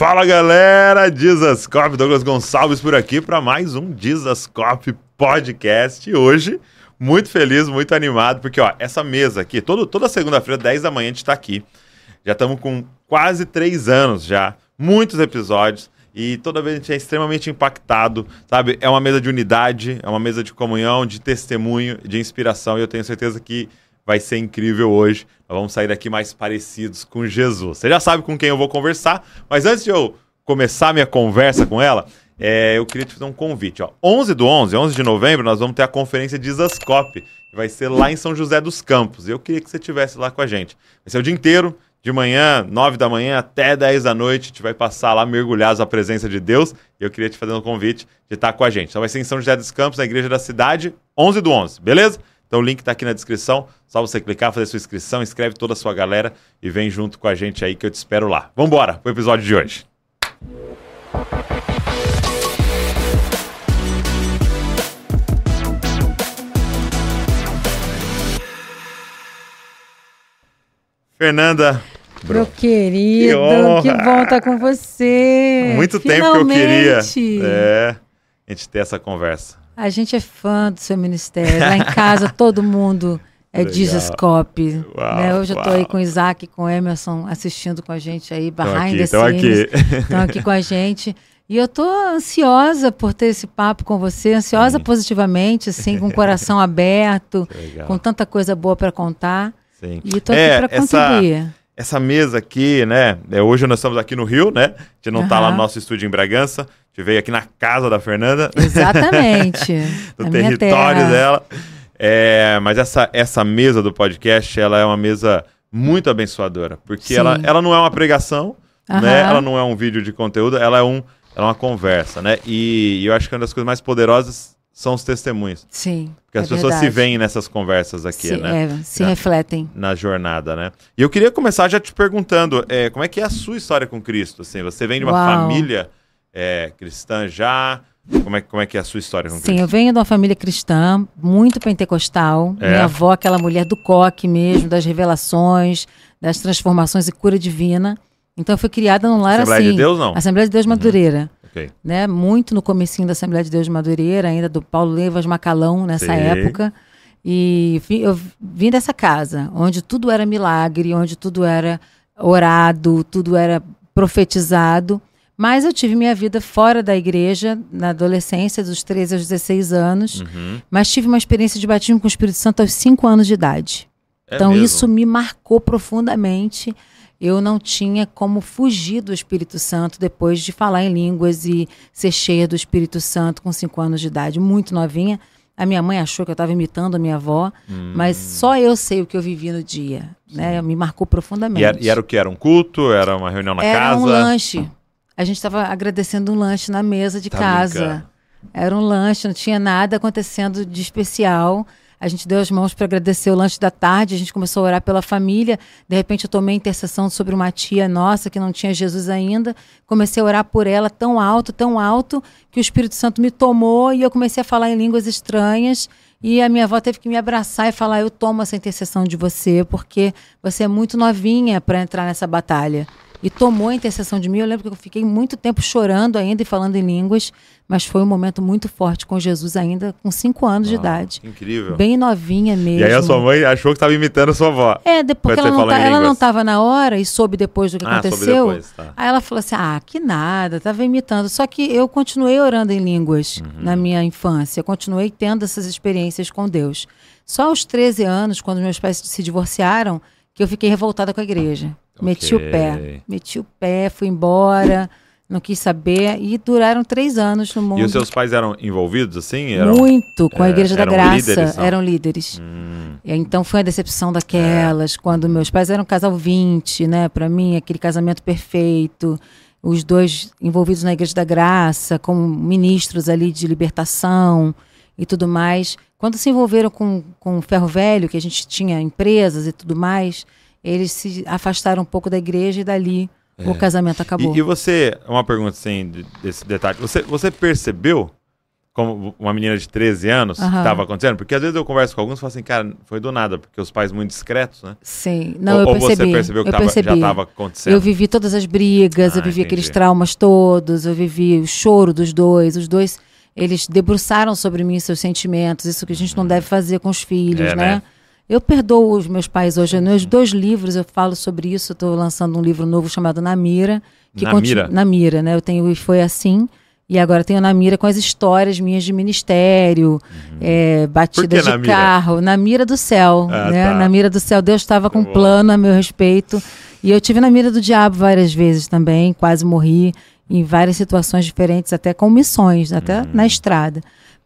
Fala galera, Dizascope, Douglas Gonçalves por aqui para mais um Dizascope Podcast. E hoje, muito feliz, muito animado, porque ó, essa mesa aqui, todo, toda segunda-feira, 10 da manhã, a gente está aqui. Já estamos com quase três anos já, muitos episódios. E toda vez a gente é extremamente impactado, sabe? É uma mesa de unidade, é uma mesa de comunhão, de testemunho, de inspiração. E eu tenho certeza que vai ser incrível hoje. Nós vamos sair daqui mais parecidos com Jesus. Você já sabe com quem eu vou conversar, mas antes de eu começar minha conversa com ela, é, eu queria te fazer um convite. Ó. 11 do 11, 11 de novembro, nós vamos ter a conferência de Isascope, que vai ser lá em São José dos Campos. Eu queria que você estivesse lá com a gente. Vai ser o dia inteiro, de manhã, 9 da manhã até 10 da noite. A gente vai passar lá mergulhados na presença de Deus. E eu queria te fazer um convite de estar com a gente. Então vai ser em São José dos Campos, na Igreja da Cidade, 11 do 11, beleza? Então o link está aqui na descrição. Só você clicar, fazer sua inscrição, inscreve toda a sua galera e vem junto com a gente aí que eu te espero lá. Vamos embora pro episódio de hoje. Fernanda. Meu querido, que, que bom estar com você. Muito Finalmente. tempo que eu queria. É, a gente ter essa conversa. A gente é fã do seu ministério. Lá em casa, todo mundo é Disascope. Né? Hoje uau. eu tô aí com o Isaac e com o Emerson assistindo com a gente aí, behind the Estão aqui. Estão aqui com a gente. E eu tô ansiosa por ter esse papo com você, ansiosa Sim. positivamente, assim, com o coração aberto, com tanta coisa boa para contar. Sim. E aqui é, para contribuir. Essa essa mesa aqui, né? É, hoje nós estamos aqui no Rio, né? A gente não está uhum. lá no nosso estúdio em Bragança. Veio aqui na casa da Fernanda. Exatamente. no território dela. É, mas essa, essa mesa do podcast, ela é uma mesa muito abençoadora. Porque ela, ela não é uma pregação, né? Ela não é um vídeo de conteúdo, ela é, um, ela é uma conversa, né? E, e eu acho que uma das coisas mais poderosas são os testemunhos. Sim. Porque as é pessoas verdade. se veem nessas conversas aqui, Sim, né? É, se na, refletem. Na jornada, né? E eu queria começar já te perguntando, é, como é que é a sua história com Cristo? Assim, você vem de uma Uau. família é, cristã já? Como é, como é que é a sua história com Sim, Cristo? Eu venho de uma família cristã, muito pentecostal. É. Minha avó, aquela mulher do coque mesmo, das revelações, das transformações e cura divina. Então eu fui criada num lar Assembleia assim. Assembleia de Deus, não? Assembleia de Deus uhum. Madureira. Okay. Né? Muito no comecinho da Assembleia de Deus de Madureira, ainda do Paulo Levas Macalão, nessa Sim. época. E eu vim dessa casa, onde tudo era milagre, onde tudo era orado, tudo era profetizado. Mas eu tive minha vida fora da igreja, na adolescência, dos 13 aos 16 anos. Uhum. Mas tive uma experiência de batismo com o Espírito Santo aos 5 anos de idade. É então mesmo? isso me marcou profundamente eu não tinha como fugir do Espírito Santo depois de falar em línguas e ser cheia do Espírito Santo com cinco anos de idade, muito novinha. A minha mãe achou que eu estava imitando a minha avó, hum. mas só eu sei o que eu vivi no dia. Né? Me marcou profundamente. E era, e era, o que? Era um culto? Era uma reunião na era casa? Era um lanche. A gente estava agradecendo um lanche na mesa de tá casa. Brincando. Era um lanche, não tinha nada acontecendo de especial. A gente deu as mãos para agradecer o lanche da tarde, a gente começou a orar pela família. De repente, eu tomei intercessão sobre uma tia nossa que não tinha Jesus ainda. Comecei a orar por ela tão alto, tão alto, que o Espírito Santo me tomou e eu comecei a falar em línguas estranhas. E a minha avó teve que me abraçar e falar: Eu tomo essa intercessão de você, porque você é muito novinha para entrar nessa batalha e tomou a intercessão de mim. Eu lembro que eu fiquei muito tempo chorando ainda e falando em línguas, mas foi um momento muito forte com Jesus ainda com cinco anos ah, de idade. Incrível. Bem novinha mesmo. E aí a sua mãe achou que estava imitando a sua avó. É, depois ela não, tá, ela não estava na hora e soube depois do que ah, aconteceu. Depois, tá. Aí ela falou assim: ah, que nada, estava imitando. Só que eu continuei orando em línguas uhum. na minha infância, continuei tendo essas experiências com Deus. Só aos 13 anos, quando meus pais se divorciaram, que eu fiquei revoltada com a igreja. Meti o pé. Meti o pé, fui embora, não quis saber. E duraram três anos no mundo. E os seus pais eram envolvidos assim? Eram, Muito, com a é, Igreja da Graça. Líderes, eram líderes. Hum. Então foi a decepção daquelas, é. quando meus pais eram um casal 20, né? Para mim, aquele casamento perfeito. Os dois envolvidos na Igreja da Graça, como ministros ali de libertação e tudo mais. Quando se envolveram com, com o ferro velho, que a gente tinha empresas e tudo mais, eles se afastaram um pouco da igreja e dali é. o casamento acabou. E, e, você, uma pergunta assim, desse detalhe, você, você percebeu como uma menina de 13 anos que estava acontecendo? Porque às vezes eu converso com alguns e falo assim, cara, foi do nada, porque os pais muito discretos, né? Sim. Não, ou, eu ou percebi. você percebeu que eu tava- já percebi. estava acontecendo? Eu vivi todas as brigas, eu Ah, vivi aqueles entendi. traumas todos, eu vivi o choro dos dois. Os dois, eles debruçaram sobre mim seus sentimentos, isso que a gente não deve fazer com os filhos, É, né? né? Eu perdoo os meus pais hoje. Nos dois livros eu falo sobre isso. Estou lançando um livro novo chamado Na Mira. Que Na Mira? Na Mira, né? Eu tenho E Foi Assim. E agora tenho Na Mira com as histórias minhas de ministério, é, batida Uhum. Por que de na mira? carro, na mira do céu, Ah, né? tá. Na mira do céu, Deus estava com um plano a meu respeito. E eu tive na mira do diabo várias vezes também, quase morri em várias situações diferentes, até com missões, até na estrada.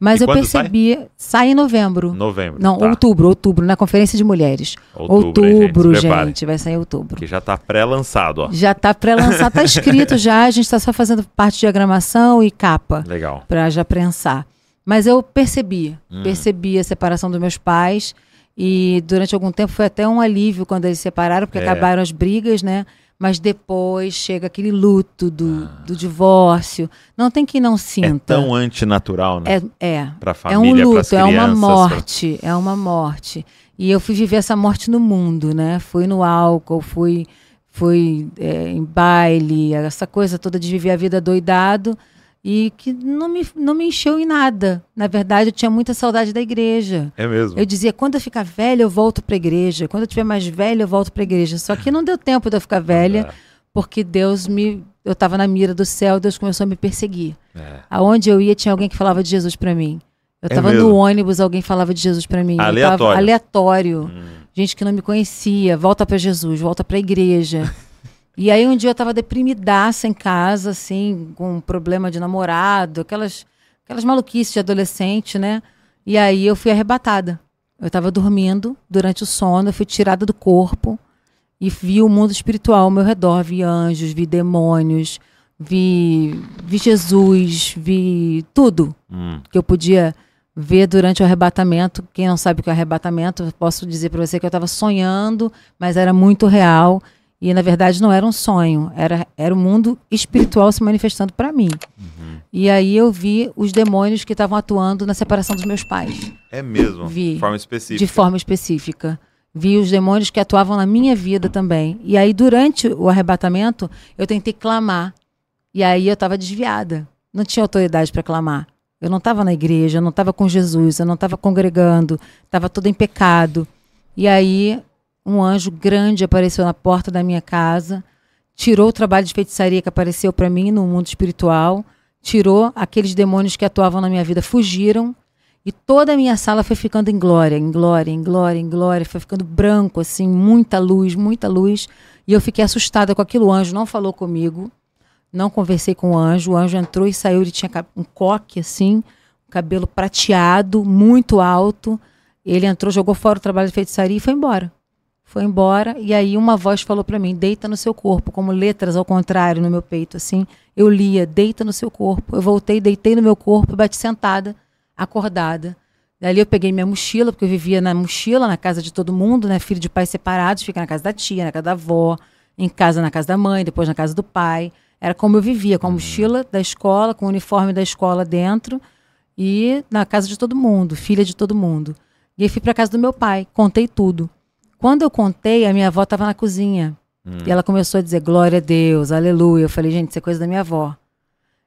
Mas. E eu percebi, sai? em novembro. Novembro. Não, tá. outubro, outubro, na Conferência de Mulheres. Outubro, hein, gente? Outubro, prepare. gente, vai sair em outubro. Que já tá pré-lançado, ó. Já tá pré-lançado, tá escrito já, a gente tá só fazendo parte de diagramação e capa Legal. para já prensar. Mas eu percebi, Hum. percebi a separação dos meus pais e durante algum tempo foi até um alívio quando eles se separaram, porque É. acabaram as brigas, né? Mas depois chega aquele luto do, Ah. do divórcio. Não tem quem não É sinta. tão antinatural, né? É, é. Pra É família, um pras luto, é uma crianças, pra- morte, é uma morte. E eu fui viver essa morte no mundo, né? Fui no álcool, fui, fui é, em baile, essa coisa toda de viver a vida doidado e que não me, não me encheu em nada. Na verdade, eu tinha muita saudade da igreja. É mesmo. Eu dizia, quando eu ficar velha, eu volto para a igreja. Quando eu tiver mais velha, eu volto para a igreja. Só que não deu tempo de eu ficar velha, É, porque Deus me. Eu estava na mira do céu, Deus começou a me perseguir. é. Aonde eu ia, tinha alguém que falava de Jesus pra mim. Eu É tava mesmo? no ônibus, alguém falava de Jesus pra mim. Aleatório. tava- aleatório. Hum. Gente que não me conhecia. Volta pra Jesus, volta pra igreja. e aí um dia eu tava deprimidaça em casa, assim, com um problema de namorado, aquelas, aquelas maluquices de adolescente, né? E aí eu fui arrebatada. Eu tava dormindo durante o sono, eu fui tirada do corpo e vi o mundo espiritual ao meu redor. Vi anjos, vi demônios, vi, vi Jesus, vi tudo Hum. que eu podia ver durante o arrebatamento. Quem não sabe o que é arrebatamento, posso dizer para você que eu estava sonhando, mas era muito real. E na verdade não era um sonho, era, era o mundo espiritual se manifestando para mim. E aí eu vi os demônios que estavam atuando na separação dos meus pais É mesmo. Vi. De forma específica. de forma específica. Vi os demônios que atuavam na minha vida também. E aí, durante o arrebatamento, eu tentei clamar. E aí eu estava desviada. Não tinha autoridade para clamar. Eu não estava na igreja, eu não estava com Jesus, eu não estava congregando, estava toda em pecado. E aí, um anjo grande apareceu na porta da minha casa, tirou o trabalho de feitiçaria que apareceu para mim no mundo espiritual, tirou aqueles demônios que atuavam na minha vida, fugiram. E toda a minha sala foi ficando em glória, em glória, em glória, em glória. Foi ficando branco, assim, muita luz, muita luz. E eu fiquei assustada com aquilo. O anjo não falou comigo. Não conversei com o anjo. O anjo entrou e saiu. Ele tinha um coque, assim, um cabelo prateado, muito alto. Ele entrou, jogou fora o trabalho de feitiçaria e foi embora. Foi embora. E aí uma voz falou para mim: deita no seu corpo, como letras ao contrário no meu peito, assim. Eu lia: deita no seu corpo. Eu voltei, deitei no meu corpo e bati sentada acordada. Dali eu peguei minha mochila, porque eu vivia na mochila, na casa de todo mundo, né? Filho de pais separados, fica na casa da tia, na casa da avó, em casa na casa da mãe, depois na casa do pai. Era como eu vivia, com a mochila da escola, com o uniforme da escola dentro e na casa de todo mundo, filha de todo mundo. E aí fui para casa do meu pai, contei tudo. Quando eu contei, a minha avó estava na cozinha. E ela começou a dizer glória a Deus, aleluia. Eu falei, gente, isso é coisa da minha avó.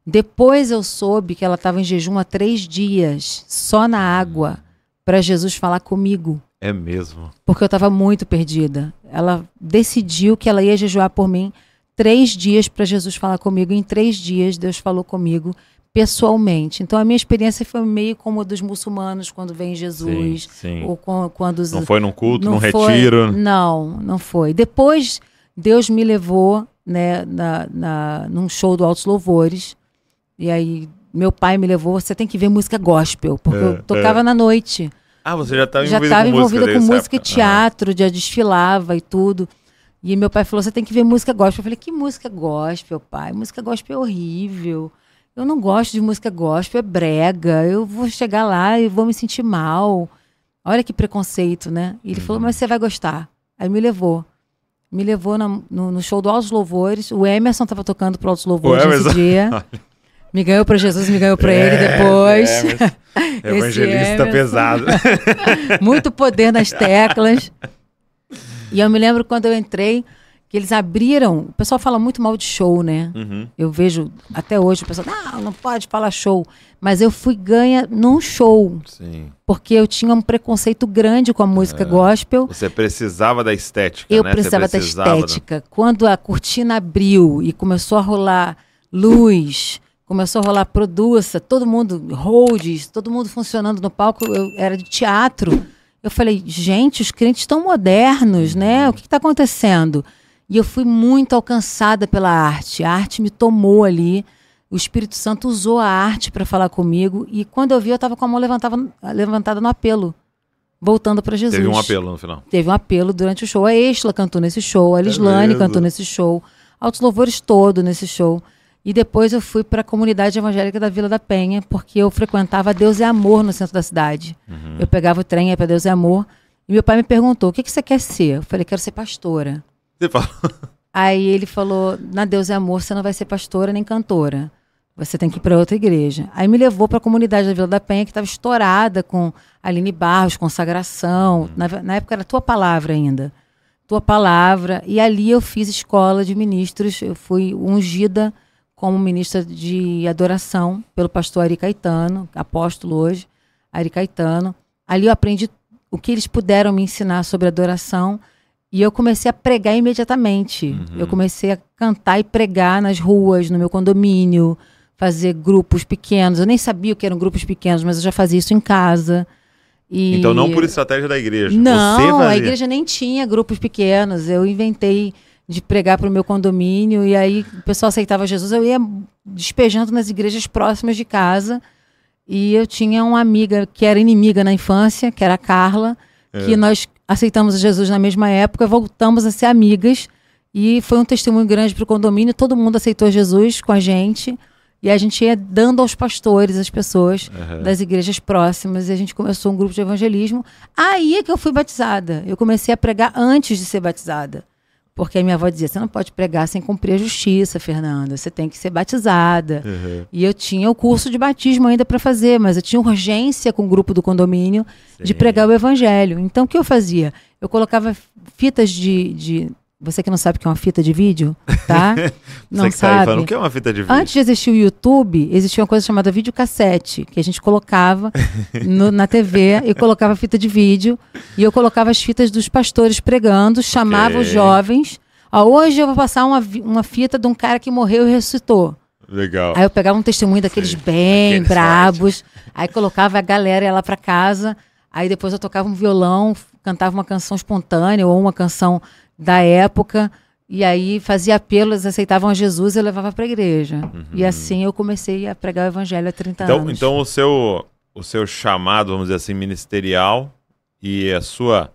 Depois eu soube que ela estava em jejum há três dias, só na água, para Jesus falar comigo, É mesmo. porque eu estava muito perdida. Ela decidiu que ela ia jejuar por mim três dias para Jesus falar comigo. Em três dias, Deus falou comigo pessoalmente. Então a minha experiência foi meio como a dos muçulmanos quando vem Jesus, Sim, sim. ou com- quando os Não foi num culto, não num foi- retiro. Não, não foi. Depois, Deus me levou né, na, na, num show do Altos Louvores. E aí, meu pai me levou. Você tem que ver música gospel, porque É, eu tocava na noite. Ah, você já estava Já envolvida estava com música envolvida com música e época. teatro, já desfilava e tudo. E meu pai falou: você tem que ver música gospel. Eu falei: que música gospel, pai? Música gospel é horrível. Eu não gosto de música gospel, é brega. Eu vou chegar lá e vou me sentir mal. Olha que preconceito, né? E ele Uhum. falou: mas você vai gostar. Aí me levou. Me levou na- no, no show do Altos Louvores. O Emerson estava tocando pro Altos Louvores O nesse Emerson. dia. Me ganhou para Jesus, me ganhou para é, ele depois. É, evangelista pesado. Muito poder nas teclas. E eu me lembro quando eu entrei, que eles abriram. O pessoal fala muito mal de show, né? Uhum. Eu vejo até hoje o pessoal, não, não pode falar show. Mas eu fui ganha num show. Sim. Porque eu tinha um preconceito grande com a música é. gospel. Você precisava da estética, eu né? precisava, precisava da estética. Da... Quando a cortina abriu e começou a rolar luz, começou a rolar produça, todo mundo, holds, todo mundo funcionando no palco, eu era de teatro. Eu falei, gente, os crentes estão modernos, né? O que está acontecendo? E eu fui muito alcançada pela arte. A arte me tomou ali. O Espírito Santo usou a arte para falar comigo. E quando eu vi, eu estava com a mão levantada, levantada no apelo, voltando para Jesus. Teve um apelo no final. Teve um apelo durante o show. A Estla cantou nesse show, a Lislane é cantou nesse show, altos louvores todo nesse show. E depois eu fui para a comunidade evangélica da Vila da Penha, porque eu frequentava Deus é Amor no centro da cidade. Uhum. Eu pegava o trem para Deus é Amor. E meu pai me perguntou: o que, que você quer ser? Eu falei: quero ser pastora. Você. Aí ele falou: na Deus é Amor, você não vai ser pastora nem cantora. Você tem que ir para outra igreja. Aí me levou para a comunidade da Vila da Penha, que estava estourada com Aline Barros, consagração. Uhum. Na, na época era tua palavra ainda. Tua palavra. E ali eu fiz escola de ministros. Eu fui ungida como ministra de adoração pelo pastor Ari Caetano, apóstolo hoje, Ari Caetano. Ali eu aprendi o que eles puderam me ensinar sobre adoração e eu comecei a pregar imediatamente. Uhum. Eu comecei a cantar e pregar nas ruas, no meu condomínio, fazer grupos pequenos. Eu nem sabia o que eram grupos pequenos, mas eu já fazia isso em casa. E... Então não por estratégia da igreja. Não, a igreja nem tinha grupos pequenos. Eu inventei de pregar para o meu condomínio e aí o pessoal aceitava Jesus, eu ia despejando nas igrejas próximas de casa. E eu tinha uma amiga que era inimiga na infância, que era a Carla, é. que nós aceitamos Jesus na mesma época, voltamos a ser amigas e foi um testemunho grande para o condomínio. Todo mundo aceitou Jesus com a gente. E a gente ia dando aos pastores, as pessoas uhum. das igrejas próximas, e a gente começou um grupo de evangelismo. Aí é que eu fui batizada. Eu comecei a pregar antes de ser batizada. Porque a minha avó dizia: você não pode pregar sem cumprir a justiça, Fernanda. Você tem que ser batizada. Uhum. E eu tinha o curso de batismo ainda para fazer, mas eu tinha urgência com o grupo do condomínio Sim. de pregar o evangelho. Então o que eu fazia? Eu colocava fitas de, de você que não sabe o que é uma fita de vídeo, tá? Não Você que sabe. Tá falando, o que é uma fita de vídeo? Antes de existir o YouTube, existia uma coisa chamada videocassete, que a gente colocava no, na TV e colocava fita de vídeo. E eu colocava as fitas dos pastores pregando, chamava okay. os jovens. Ó, hoje eu vou passar uma, uma fita de um cara que morreu e ressuscitou. Legal. Aí eu pegava um testemunho daqueles Sim. bem Aquele brabos. Aí colocava a galera ia lá para casa. Aí depois eu tocava um violão, cantava uma canção espontânea ou uma canção da época. E aí fazia apelos, aceitavam Jesus e levava para a igreja. Uhum. E assim eu comecei a pregar o evangelho há 30 então, anos. Então o seu, o seu chamado, vamos dizer assim, ministerial e a sua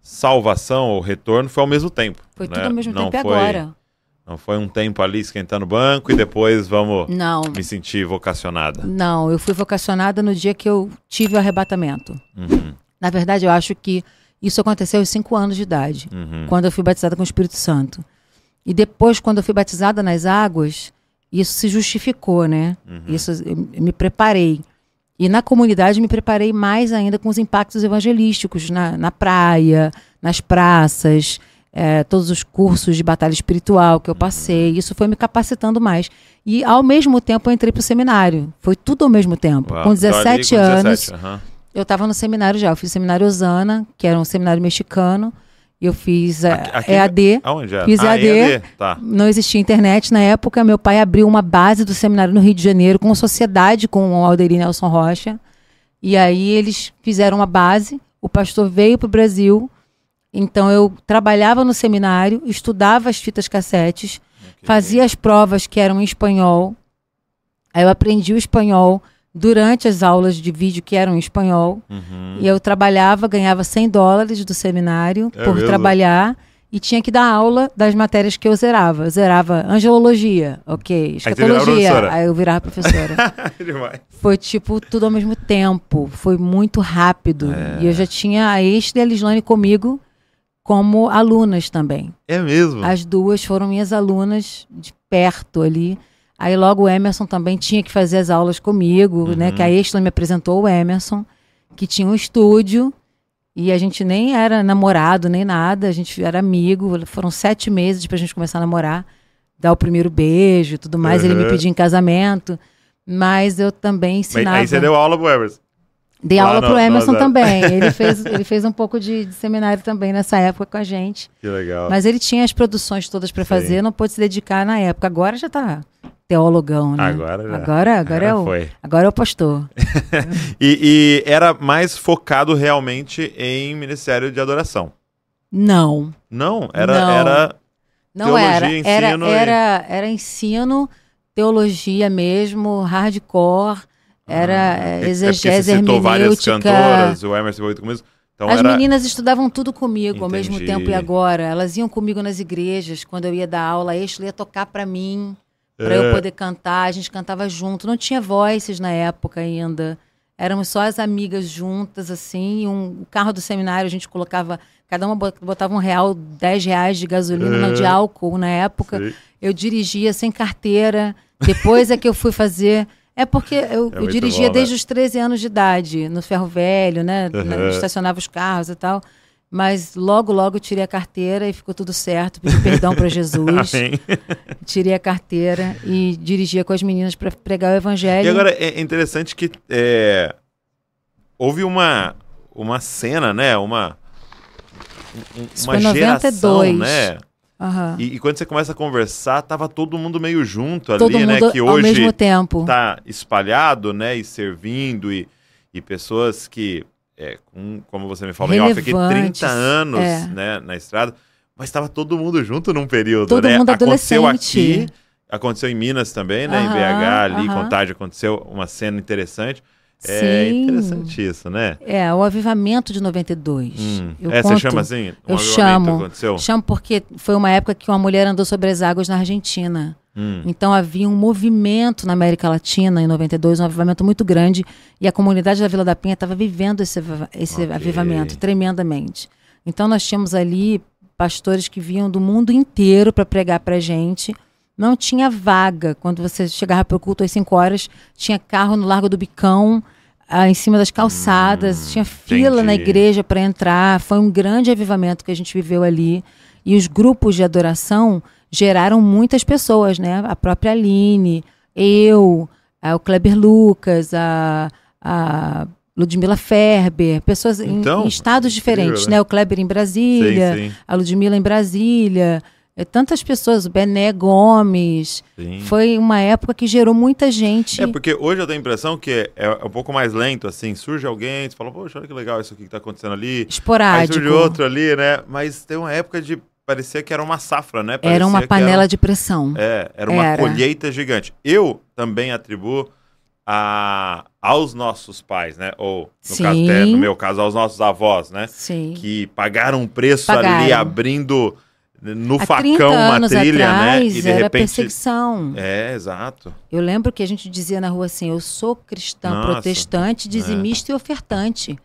salvação ou retorno foi ao mesmo tempo. Foi né? tudo ao mesmo não tempo foi, agora. Não foi um tempo ali esquentando o banco e depois vamos não. me sentir vocacionada. Não, eu fui vocacionada no dia que eu tive o arrebatamento. Uhum. Na verdade, eu acho que isso aconteceu aos cinco anos de idade, uhum. quando eu fui batizada com o Espírito Santo. E depois, quando eu fui batizada nas águas, isso se justificou, né? Uhum. Isso eu, me preparei. E na comunidade me preparei mais ainda com os impactos evangelísticos na, na praia, nas praças, é, todos os cursos de batalha espiritual que eu passei. Uhum. Isso foi me capacitando mais. E ao mesmo tempo eu entrei para o seminário. Foi tudo ao mesmo tempo. Uau. Com 17 então, anos. 17, uhum. Eu estava no seminário já. Eu fiz o seminário Osana, que era um seminário mexicano. Eu fiz a, aqui, EAD. Aonde é? Fiz ah, EAD. EAD. Tá. Não existia internet na época. Meu pai abriu uma base do seminário no Rio de Janeiro, com sociedade com o Alderir Nelson Rocha. E aí eles fizeram uma base. O pastor veio para o Brasil. Então eu trabalhava no seminário, estudava as fitas cassetes, okay. fazia as provas que eram em espanhol. Aí eu aprendi o espanhol durante as aulas de vídeo que eram em espanhol. Uhum. E eu trabalhava, ganhava 100 dólares do seminário é por mesmo? trabalhar e tinha que dar aula das matérias que eu zerava. Eu zerava angelologia, ok, escatologia, aí, aí eu virava professora. Foi tipo tudo ao mesmo tempo, foi muito rápido. É. E eu já tinha a Este e a Lislane comigo como alunas também. É mesmo? As duas foram minhas alunas de perto ali Aí logo o Emerson também tinha que fazer as aulas comigo, né? Uhum. Que a Estela me apresentou o Emerson, que tinha um estúdio. E a gente nem era namorado, nem nada. A gente era amigo. Foram sete meses pra gente começar a namorar. Dar o primeiro beijo e tudo mais. Ele me Uhum. pediu em casamento. Mas eu também Mas ensinava. aí você deu aula pro Emerson. Dei lá aula no- pro no Emerson Osasco. também. Ele fez, ele fez um pouco de, de seminário também nessa época com a gente. Que legal. Mas ele tinha as produções todas para fazer, não pôde se dedicar na época. Agora já tá teologão, né? Agora já. Agora, agora, é o, foi. agora é o pastor. E, e era mais focado realmente em ministério de adoração. Não, Não, era, Não. era não Teologia, era. Era, ensino e- era, era ensino, teologia mesmo, hardcore, era Ah, é, exegese, você citou várias cantoras, o Emerson foi comigo. Então As era meninas estudavam tudo comigo ao mesmo Entendi. tempo e agora. Elas iam comigo nas igrejas, quando eu ia dar aula, a Exla ia tocar para mim, para eu É. poder cantar. A gente cantava junto. Não tinha voices na época ainda. Éramos só as amigas juntas, assim. Um, o carro do seminário a gente colocava, cada uma bot- botava um real, dez reais de gasolina, não de É. álcool na época. Sei. Eu dirigia sem carteira. Depois é que eu fui fazer. É porque eu, É eu dirigia bom, né? desde os 13 anos de idade, no ferro velho, né? Uhum. Estacionava os carros e tal. Mas logo, logo eu tirei a carteira e ficou tudo certo. Pedi perdão para Jesus. Tirei a carteira e dirigia com as meninas para pregar o evangelho. E agora é interessante que é, houve uma, uma cena, né? Uma, um- Isso uma foi geração, 92. né? Aham. E, e quando você começa a conversar, tava todo mundo meio junto ali, Todo né? mundo Que ao hoje mesmo tempo. tá espalhado, né? E servindo, e, e pessoas que, é, com, como você me falou, off aqui, 30 Relevantes, anos é. né, na estrada, mas estava todo mundo junto num período, Todo né? mundo aconteceu aqui, aconteceu em Minas também, né? em BH, ali, aham. Contagem, aconteceu uma cena interessante. É Sim. interessante isso, né? É, o avivamento de 92. Hum. Eu É, você chama assim? Um eu chamo. Aconteceu? Chamo porque foi uma época que uma mulher andou sobre as águas na Argentina. Hum. Então havia um movimento na América Latina em 92, um avivamento muito grande, e a comunidade da Vila da Penha estava vivendo esse, esse Ok. avivamento tremendamente. Então nós tínhamos ali pastores que vinham do mundo inteiro para pregar para gente. Não tinha vaga. Quando você chegava para o culto às 5 horas, tinha carro no Largo do Bicão, ah, em cima das calçadas, Hum, tinha fila na entendi. igreja para entrar. Foi um grande avivamento que a gente viveu ali. E os grupos de adoração geraram muitas pessoas, né? A própria Aline, eu, ah, o Kleber Lucas, a, a Ludmila Ferber, pessoas em- Então, em, estados diferentes, incrível, né? né? O Kleber em Brasília, Sim, sim, a Ludmila em Brasília, é, tantas pessoas, o Bené Gomes. sim. Foi uma época que gerou muita gente. É, porque hoje eu tenho a impressão que é, é um pouco mais lento, assim. Surge alguém, você fala, poxa, olha que legal isso aqui que tá acontecendo ali. Aí Esporádico. surge outro ali, né? Mas tem uma época de. Parecia que era uma safra, né? Parecia Era uma panela de pressão. É, era uma Era. colheita gigante. Eu também atribuo a, aos nossos pais, né? Ou, no, caso, até no meu caso, aos nossos avós, né? Sim. Que pagaram um preço ali, Pagaram. abrindo no Há 30 facão uma trilha, atrás né? E de era repente. perseguição. É, exato. Eu lembro que a gente dizia na rua assim: eu sou cristã Nossa, é. protestante, dizimista e ofertante.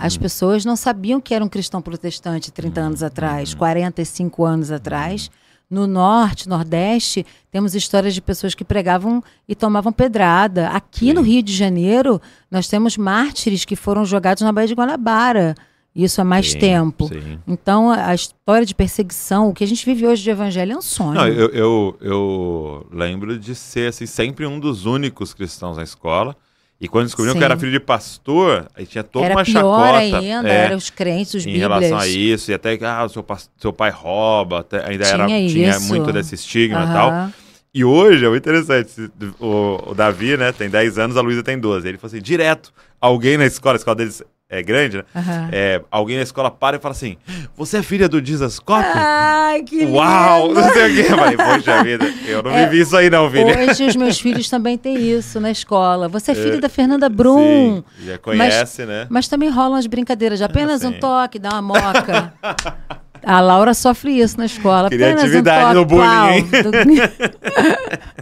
As pessoas não sabiam que era um cristão protestante 30 anos Uhum. atrás, 45 anos atrás. No norte, nordeste, temos histórias de pessoas que pregavam e tomavam pedrada. Aqui no. Rio de Janeiro, nós temos mártires que foram jogados na Baía de Guanabara. Isso há mais Sim, tempo. Sim. Então, a história de perseguição, o que a gente vive hoje de evangelho é um sonho. Não, eu, eu, eu lembro de ser assim, sempre um dos únicos cristãos na escola. E quando descobriram Sim. que era filho de pastor, aí tinha toda era uma chacota. ainda, é, eram os crentes, os em bíblias. relação a isso, e até que ah, seu, seu pai rouba, até- ainda era, Tinha tinha isso. muito desse estigma e tal. E hoje é muito interessante. O, o Davi, né, tem 10 anos, a Luísa tem 12. Ele falou assim: direto, alguém na escola, a escola deles é grande, né? É, alguém na escola para e fala assim: Você é filha do Jesus Cop? Ai, que Uau! lindo! Não sei o quê. Eu falei, poxa vida, eu não É, vivi isso aí, não, filha. Hoje os meus filhos também têm isso na escola. Você é filho da Fernanda Brum. Sim, já conhece, né? Mas também rolam as brincadeiras de apenas um toque, dá uma moca. A Laura sofre isso na escola. Criatividade no bullying.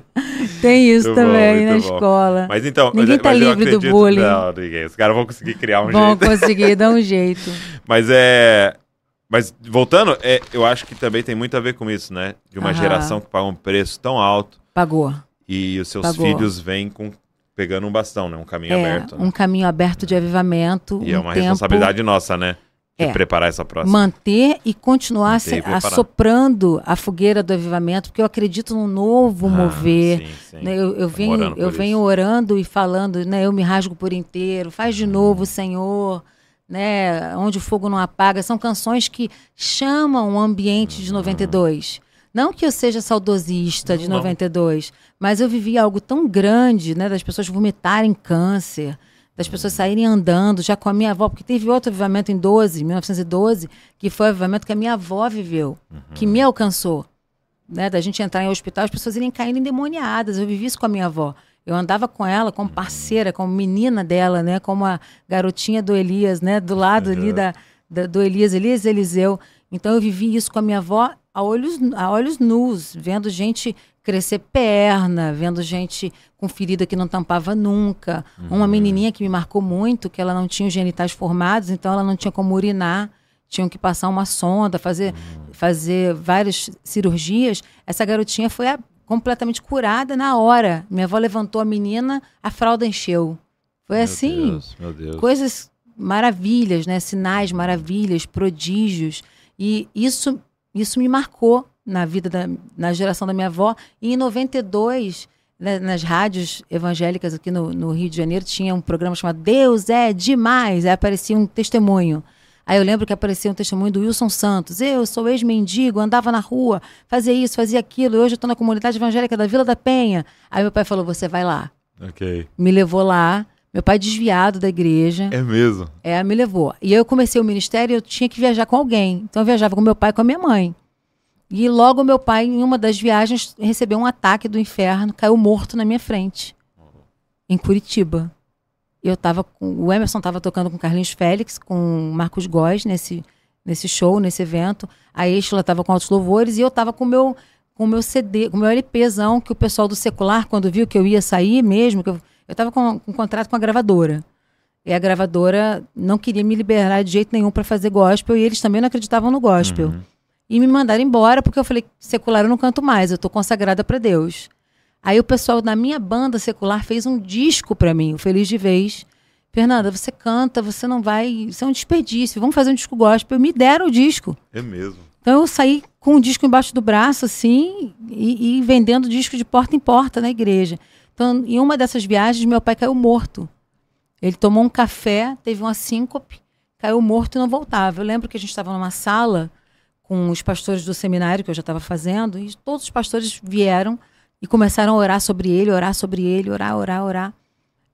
Tem isso Muito bom, também na muito bom. escola. Mas então. Ninguém tá eu livre do bullying. Não, ninguém. Os caras vão conseguir criar um Vão jeito. conseguir dar um jeito. Mas é. Mas voltando, é, eu acho que também tem muito a ver com isso, né? De uma Aham. geração que paga um preço tão alto. Pagou. E os seus Pagou. filhos vêm com pegando um bastão, né? Um caminho é, aberto. né? um caminho aberto de avivamento. E é um uma tempo responsabilidade nossa, né? É. preparar essa próxima. manter e continuar Manter e assoprando a fogueira do avivamento, porque eu acredito num novo Ah, mover. sim, sim. né? Eu, eu Estamos venho, orando eu venho isso. orando e falando, né? Eu me rasgo por inteiro, faz de Hum. novo, Senhor, né? Onde o fogo não apaga. São canções que chamam o ambiente Hum. de 92. Não que eu seja saudosista de Não. 92, mas eu vivi algo tão grande, né? Das pessoas vomitarem câncer, das pessoas saírem andando, já com a minha avó, porque teve outro avivamento em 12, 1912, que foi o avivamento que a minha avó viveu, que me alcançou. Né, da gente entrar em hospital, as pessoas irem caindo endemoniadas. Eu vivi isso com a minha avó. Eu andava com ela como parceira, como menina dela, né? Como a garotinha do Elias, né? Do lado ali da, da- do Elias, Elias Eliseu. Então eu vivi isso com a minha avó a olhos, a olhos nus, vendo gente crescer perna, vendo gente com ferida que não tampava nunca. Uma menininha que me marcou muito, que ela não tinha os genitais formados, então ela não tinha como urinar. Tinham que passar uma sonda, fazer, fazer várias cirurgias. Essa garotinha foi a- completamente curada na hora. Minha avó levantou a menina, a fralda encheu. Foi Meu assim Deus, meu Deus. coisas maravilhas, né? Sinais, maravilhas, prodígios. E isso, isso me marcou na vida da na geração da minha avó. E em 92, né, nas rádios evangélicas aqui no, no Rio de Janeiro, tinha um programa chamado Deus é demais. Aí aparecia um testemunho. Aí eu lembro que aparecia um testemunho do Wilson Santos. Eu sou ex-mendigo, andava na rua, fazia isso, fazia aquilo. E hoje eu estou na comunidade evangélica da Vila da Penha. Aí meu pai falou: Você vai lá. Ok. Me levou lá. Meu pai desviado da igreja. É mesmo. É, me levou. E aí eu comecei o ministério e eu tinha que viajar com alguém. Então eu viajava com meu pai e com a minha mãe. E logo meu pai, em uma das viagens, recebeu um ataque do inferno, caiu morto na minha frente, em Curitiba. Eu tava com. O Emerson estava tocando com Carlinhos Félix, com Marcos Góes nesse, nesse show, nesse evento. A Estela estava com altos louvores e eu estava com meu com meu CD, com meu LPzão, que o pessoal do secular, quando viu que eu ia sair mesmo, que eu, eu tava com, com um contrato com a gravadora. E a gravadora não queria me liberar de jeito nenhum para fazer gospel, e eles também não acreditavam no gospel. Uhum. E me mandaram embora porque eu falei: secular eu não canto mais, eu tô consagrada para Deus. Aí o pessoal da minha banda secular fez um disco para mim, o Feliz de Vez. Fernanda, você canta, você não vai. Isso é um desperdício. Vamos fazer um disco gospel. Me deram o disco. É mesmo. Então eu saí com o disco embaixo do braço, assim, e, e vendendo disco de porta em porta na igreja. Então, em uma dessas viagens, meu pai caiu morto. Ele tomou um café, teve uma síncope, caiu morto e não voltava. Eu lembro que a gente estava numa sala com os pastores do seminário que eu já estava fazendo, e todos os pastores vieram e começaram a orar sobre ele, orar sobre ele, orar, orar, orar.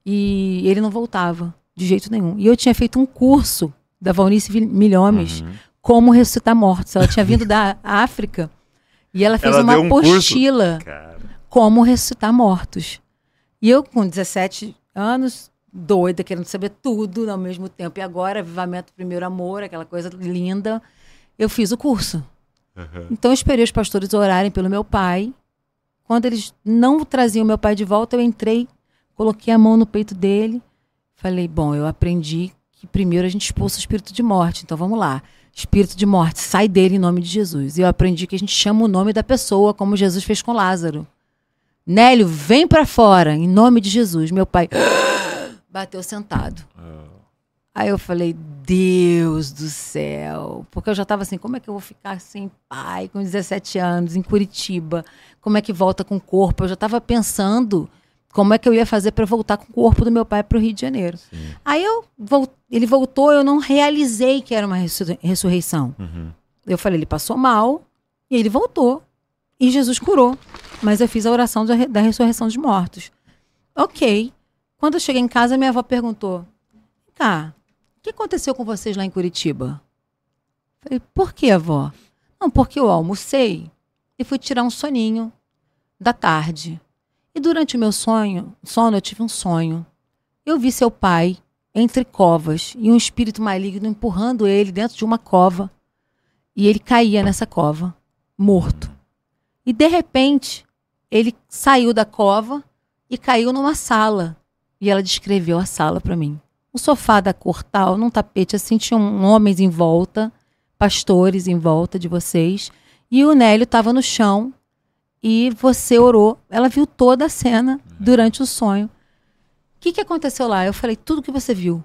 E ele não voltava, de jeito nenhum. E eu tinha feito um curso da Valnice Milhomes, Uhum. como ressuscitar mortos. Ela tinha vindo da África e ela fez Ela uma um apostila como ressuscitar mortos. E eu, com 17 anos, doida, querendo saber tudo ao mesmo tempo. E agora, Avivamento Primeiro Amor, aquela coisa linda, eu fiz o curso. Uhum. Então, eu esperei os pastores orarem pelo meu pai. Quando eles não traziam meu pai de volta, eu entrei, coloquei a mão no peito dele. Falei, bom, eu aprendi que primeiro a gente expulsa o espírito de morte. Então, vamos lá. Espírito de morte, sai dele em nome de Jesus. E eu aprendi que a gente chama o nome da pessoa, como Jesus fez com Lázaro. Nélio, vem pra fora, em nome de Jesus. Meu pai bateu sentado. Aí eu falei, Deus do céu. Porque eu já estava assim, como é que eu vou ficar sem pai com 17 anos, em Curitiba? Como é que volta com o corpo? Eu já estava pensando como é que eu ia fazer para voltar com o corpo do meu pai para o Rio de Janeiro. Aí eu ele voltou, eu não realizei que era uma ressu- ressurreição. Uhum. Eu falei, ele passou mal e ele voltou. E Jesus curou. Mas eu fiz a oração da, da ressurreição dos mortos. Ok. Quando eu cheguei em casa, minha avó perguntou: Cá, o que aconteceu com vocês lá em Curitiba? Falei, por que, avó? Não, porque eu almocei e fui tirar um soninho da tarde. E durante o meu sonho, sono, eu tive um sonho. Eu vi seu pai entre covas e um espírito maligno empurrando ele dentro de uma cova. E ele caía nessa cova, morto. E de repente, ele saiu da cova e caiu numa sala. E ela descreveu a sala para mim. Um sofá da cor tal, num tapete assim, tinham homens em volta, pastores em volta de vocês. E o Nélio estava no chão e você orou. Ela viu toda a cena durante o sonho. O que, que aconteceu lá? Eu falei, tudo que você viu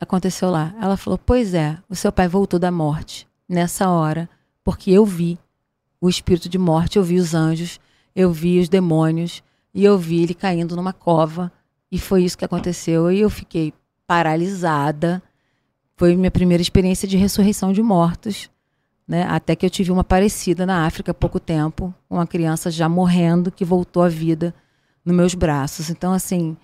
aconteceu lá. Ela falou, pois é, o seu pai voltou da morte nessa hora, porque eu vi o espírito de morte, eu vi os anjos, eu vi os demônios, e eu vi ele caindo numa cova, e foi isso que aconteceu. E eu fiquei paralisada. Foi minha primeira experiência de ressurreição de mortos. Né? Até que eu tive uma parecida na África há pouco tempo, uma criança já morrendo que voltou à vida nos meus braços. Então, assim,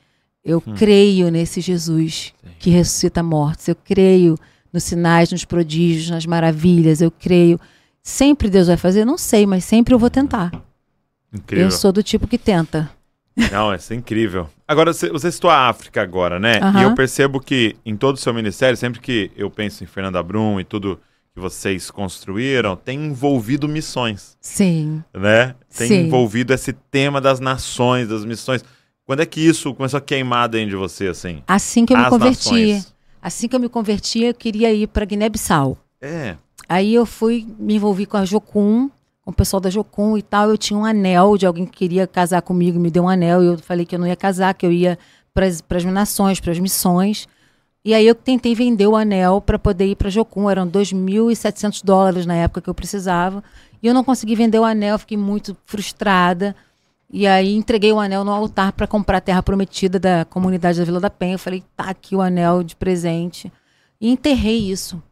eu hum. creio nesse Jesus Sim. que ressuscita mortos. Eu creio nos sinais, nos prodígios, nas maravilhas. Eu creio. Sempre Deus vai fazer? Não sei, mas sempre eu vou tentar. Incrível. Eu sou do tipo que tenta. Não, isso é incrível. Agora, você citou a África agora, né? Uhum. E eu percebo que em todo o seu ministério, sempre que eu penso em Fernanda Brum e tudo que vocês construíram, tem envolvido missões. Sim. Né? Tem Sim. envolvido esse tema das nações, das missões. Quando é que isso começou a queimar dentro de você, assim? Assim que eu me converti. Nações. Assim que eu me converti, eu queria ir para Guiné-Bissau. É. Aí eu fui, me envolvi com a Jocum, com o pessoal da Jocum e tal. Eu tinha um anel de alguém que queria casar comigo, me deu um anel. E eu falei que eu não ia casar, que eu ia para as nações, para as missões. E aí eu tentei vender o anel para poder ir para Jocum. Eram 2.700 dólares na época que eu precisava. E eu não consegui vender o anel, fiquei muito frustrada. E aí entreguei o anel no altar para comprar a terra prometida da comunidade da Vila da Penha. Eu falei, tá aqui o anel de presente. E enterrei isso.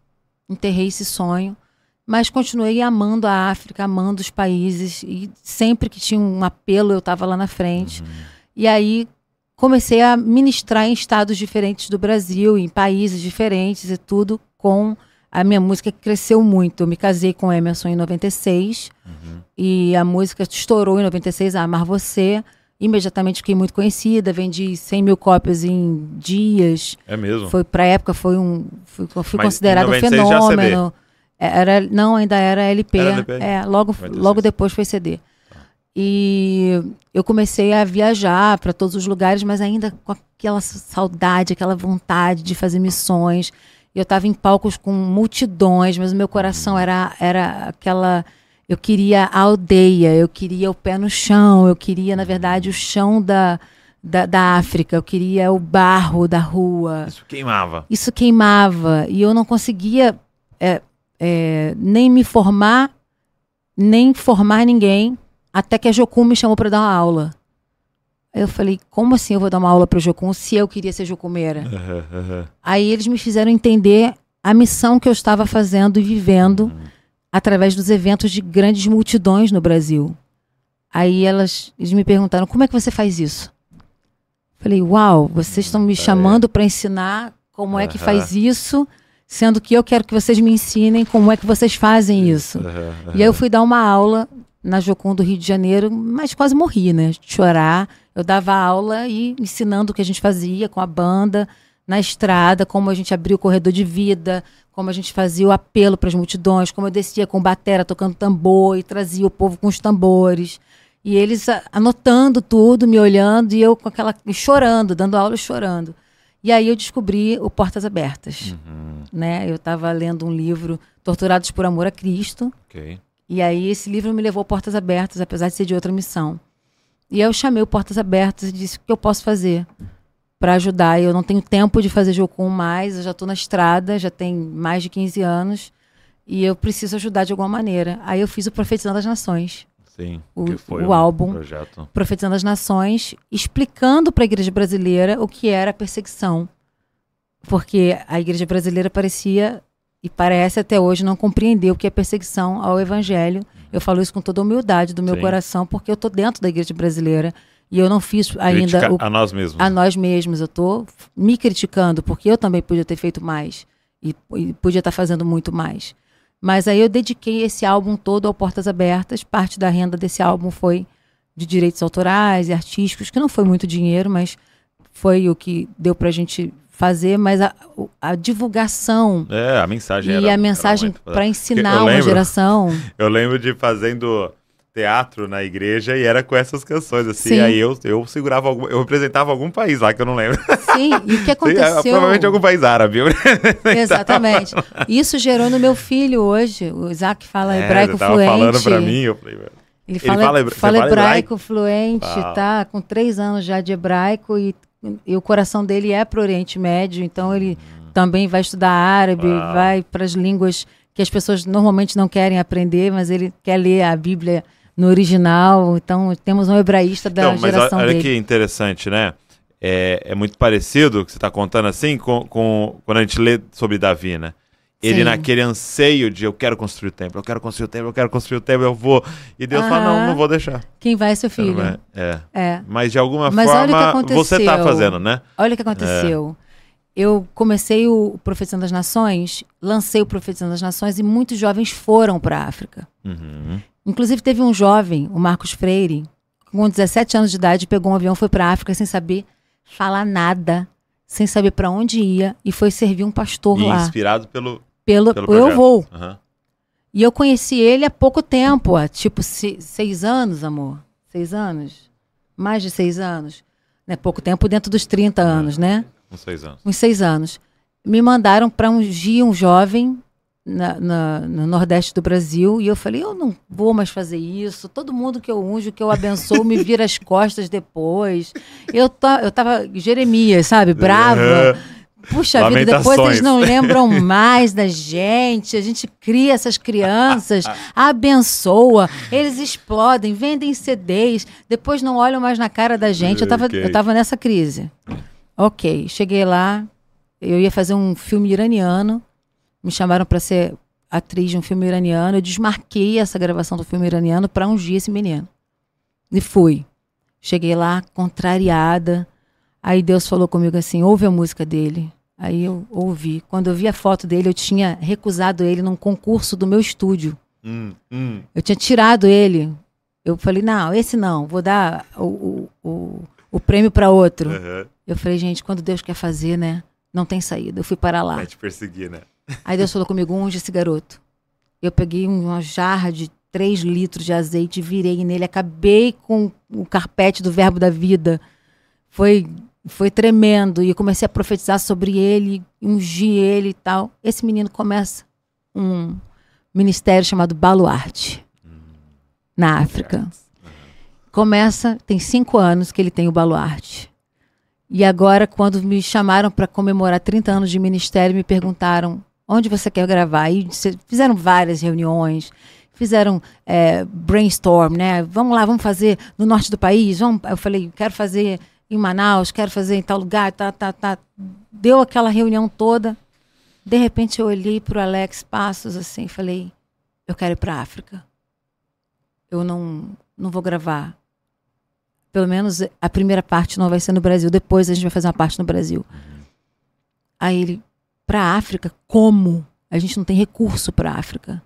Enterrei esse sonho. Mas continuei amando a África, amando os países. E sempre que tinha um apelo, eu estava lá na frente. Uhum. E aí comecei a ministrar em estados diferentes do Brasil, em países diferentes e tudo com a minha música cresceu muito. Eu me casei com Emerson em 96 uhum. e a música estourou em 96, a Amar Você. Imediatamente fiquei muito conhecida, vendi 100 mil cópias em dias. É mesmo? Foi para época foi um, fui, fui considerado um fenômeno. É, era, não, ainda era LP. Era LP. É, logo, logo depois foi CD. E eu comecei a viajar para todos os lugares, mas ainda com aquela saudade, aquela vontade de fazer missões. Eu estava em palcos com multidões, mas o meu coração era, era aquela. Eu queria a aldeia, eu queria o pé no chão, eu queria, na verdade, o chão da, da, da África, eu queria o barro da rua. Isso queimava. Isso queimava. E eu não conseguia é, é, nem me formar, nem formar ninguém, até que a Jocum me chamou para dar uma aula. Eu falei, como assim eu vou dar uma aula para o Jocum se eu queria ser jocumeira? Uhum, uhum. Aí eles me fizeram entender a missão que eu estava fazendo e vivendo uhum. através dos eventos de grandes multidões no Brasil. Aí elas, eles me perguntaram, como é que você faz isso? Falei, uau, vocês estão me chamando para ensinar como é que faz isso, sendo que eu quero que vocês me ensinem como é que vocês fazem isso. E aí eu fui dar uma aula na Jocum do Rio de Janeiro, mas quase morri, né? Chorar. Eu dava aula e ensinando o que a gente fazia com a banda, na estrada, como a gente abria o corredor de vida, como a gente fazia o apelo para as multidões, como eu descia com batera tocando tambor e trazia o povo com os tambores. E eles anotando tudo, me olhando e eu com aquela chorando, dando aula chorando. E aí eu descobri o Portas Abertas. Uhum. Né? Eu estava lendo um livro, Torturados por Amor a Cristo. Okay. E aí esse livro me levou a Portas Abertas, apesar de ser de outra missão. E eu chamei o Portas Abertas e disse o que eu posso fazer para ajudar. Eu não tenho tempo de fazer Jocum mais, eu já estou na estrada, já tem mais de 15 anos, e eu preciso ajudar de alguma maneira. Aí eu fiz o Profetizando as Nações. Sim, o, o um álbum projeto. Profetizando as Nações, explicando para a igreja brasileira o que era a perseguição. Porque a igreja brasileira parecia e parece até hoje não compreender o que é perseguição ao evangelho. Eu falo isso com toda a humildade do meu Sim. coração, porque eu estou dentro da igreja brasileira e eu não fiz ainda o, a nós mesmos. A nós mesmos, eu estou me criticando porque eu também podia ter feito mais e, e podia estar tá fazendo muito mais. Mas aí eu dediquei esse álbum todo ao Portas Abertas. Parte da renda desse álbum foi de direitos autorais e artísticos, que não foi muito dinheiro, mas foi o que deu para a gente fazer, mas a, a divulgação. É, a mensagem E era, a mensagem para ensinar uma geração. Eu lembro de fazendo teatro na igreja e era com essas canções, assim. Sim. Aí eu, eu segurava algum, eu representava algum país lá que eu não lembro. Sim, e o que aconteceu? Sim, provavelmente algum país árabe. Exatamente. Isso gerou no meu filho hoje. O Isaac fala é, hebraico tava fluente. falando para mim, eu falei, Ele fala, fala hebra- fala fala hebraico, fluente, Uau. tá? Com três anos já de hebraico e, e o coração dele é pro Oriente Médio, então ele também vai estudar árabe, Hum. Vai para as línguas que as pessoas normalmente não querem aprender, mas ele quer ler a Bíblia no original. Então temos um hebraísta da Então, geração olha dele. que interessante, né? É, é muito parecido o que você está contando assim com, com quando a gente lê sobre Davi, né? Ele Sim. naquele anseio de eu quero construir o templo, eu quero construir o templo, eu quero construir o templo, eu vou. E Deus fala, não, Aham. não vou deixar. Quem vai é seu filho? vai. É. É. Mas de alguma Mas olha forma você está fazendo, né? Olha o que aconteceu. Eu comecei o Profetizando das Nações, lancei o Profetizando das Nações e muitos jovens foram para a África. Uhum. Inclusive teve um jovem, o Marcos Freire, com 17 anos de idade, pegou um avião, foi para a África sem saber falar nada, sem saber para onde ia e foi servir um pastor E lá. inspirado pelo, Pelo, pelo eu vou. Aham. E eu conheci ele há pouco tempo, há tipo se- seis anos, amor. Seis anos? Mais de seis anos. Né? Pouco tempo dentro dos 30 anos, né? Com seis anos. uns seis anos. Me mandaram para ungir um jovem na- na- no Nordeste do Brasil e eu falei: eu não vou mais fazer isso. Todo mundo que eu unjo, que eu abençoo, me vira as costas depois. Eu, ta- eu tava Jeremias, sabe? Brava. Puxa vida, depois eles não lembram mais da gente. A gente cria essas crianças, abençoa, eles explodem, vendem CDs, depois não olham mais na cara da gente. Eu tava, Ok. eu tava nessa crise. Ok, cheguei lá, eu ia fazer um filme iraniano, me chamaram para ser atriz de um filme iraniano, eu desmarquei essa gravação do filme iraniano para ungir esse menino. E fui. Cheguei lá, contrariada. Aí Deus falou comigo assim: ouve a música dele. Aí eu ouvi. Quando eu vi a foto dele, eu tinha recusado ele num concurso do meu estúdio. Hum, hum. Eu tinha tirado ele. Eu falei: não, esse não, vou dar o, o, o, o prêmio para outro. Aham. Eu falei: gente, quando Deus quer fazer, né? Não tem saída. Eu fui para lá. Vai te perseguir, né? Aí Deus falou comigo, unge esse garoto. Eu peguei um- uma jarra de 3 litros de azeite, virei nele, acabei com o carpete do verbo da vida. Foi, foi tremendo. E comecei a profetizar sobre ele, ungir ele e tal. Esse menino começa um ministério chamado Baluarte, na África. Começa, tem cinco anos que ele tem o Baluarte. E agora, quando me chamaram para comemorar 30 anos de ministério, me perguntaram onde você quer gravar. E fizeram várias reuniões, fizeram é, brainstorm, né? Vamos lá, vamos fazer no norte do país. Vamos. Eu falei, quero fazer em Manaus, quero fazer em tal lugar, tá, tá, tá. Deu aquela reunião toda. De repente eu olhei para o Alex Passos assim falei, eu quero ir para África. Eu não, não vou gravar. Pelo menos a primeira parte não vai ser no Brasil. Depois a gente vai fazer uma parte no Brasil. Aí ele, para a África, como? A gente não tem recurso para a África.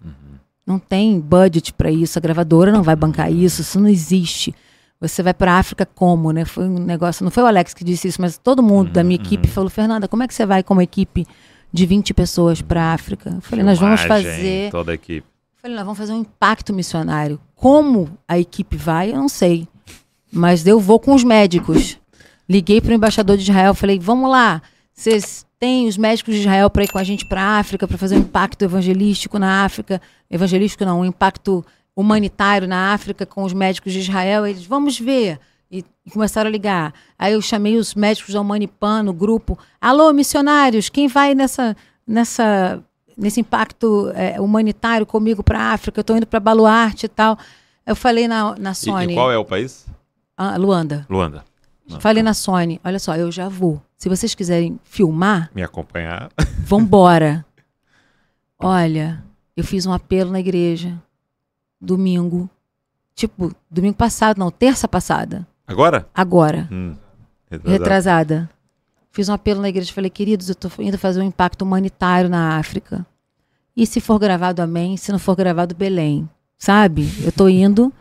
Não tem budget para isso. A gravadora não vai bancar isso. Isso não existe. Você vai para a África como, né? Foi um negócio. Não foi o Alex que disse isso, mas todo mundo da minha equipe falou: Fernanda, como é que você vai com uma equipe de 20 pessoas para a África? Eu falei: nós vamos Filmagem, fazer. Toda a equipe. Falei, nós vamos fazer um impacto missionário. Como a equipe vai, eu não sei. Mas eu vou com os médicos. Liguei para o embaixador de Israel, falei, vamos lá, vocês têm os médicos de Israel para ir com a gente para a África, para fazer um impacto evangelístico na África. Evangelístico não, um impacto humanitário na África com os médicos de Israel. Eles, vamos ver. E, e começaram a ligar. Aí eu chamei os médicos da Humanipan no grupo. Alô, missionários, quem vai nessa, nessa, nesse impacto é, humanitário comigo para a África? Eu estou indo para Baluarte e tal. Eu falei na, na E, Sony. e qual é o país? Ah, Luanda. Luanda. Falei na Sony, olha só, eu já vou. Se vocês quiserem filmar, Me acompanhar. vambora. Olha, eu fiz um apelo na igreja. Domingo. Tipo, domingo passado, não, terça passada. Agora? Agora. Hum. Retrasado. Retrasada. Fiz um apelo na igreja. Falei, queridos, eu tô indo fazer um impacto humanitário na África. E se for gravado, amém. Se não for gravado, Belém. Sabe? Eu tô indo.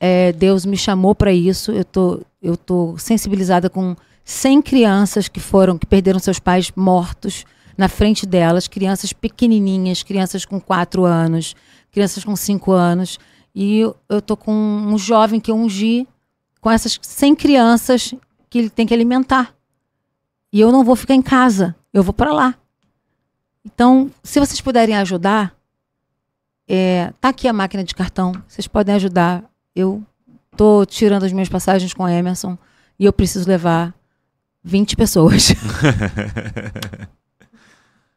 É, Deus me chamou para isso. Eu tô, eu tô sensibilizada com 100 crianças que foram, que perderam seus pais mortos na frente delas, crianças pequenininhas, crianças com 4 anos, crianças com 5 anos. E eu, eu tô com um jovem que eu ungi com essas 100 crianças que ele tem que alimentar. E eu não vou ficar em casa, eu vou para lá. Então, se vocês puderem ajudar, é, tá aqui a máquina de cartão. Vocês podem ajudar eu tô tirando as minhas passagens com Emerson e eu preciso levar 20 pessoas.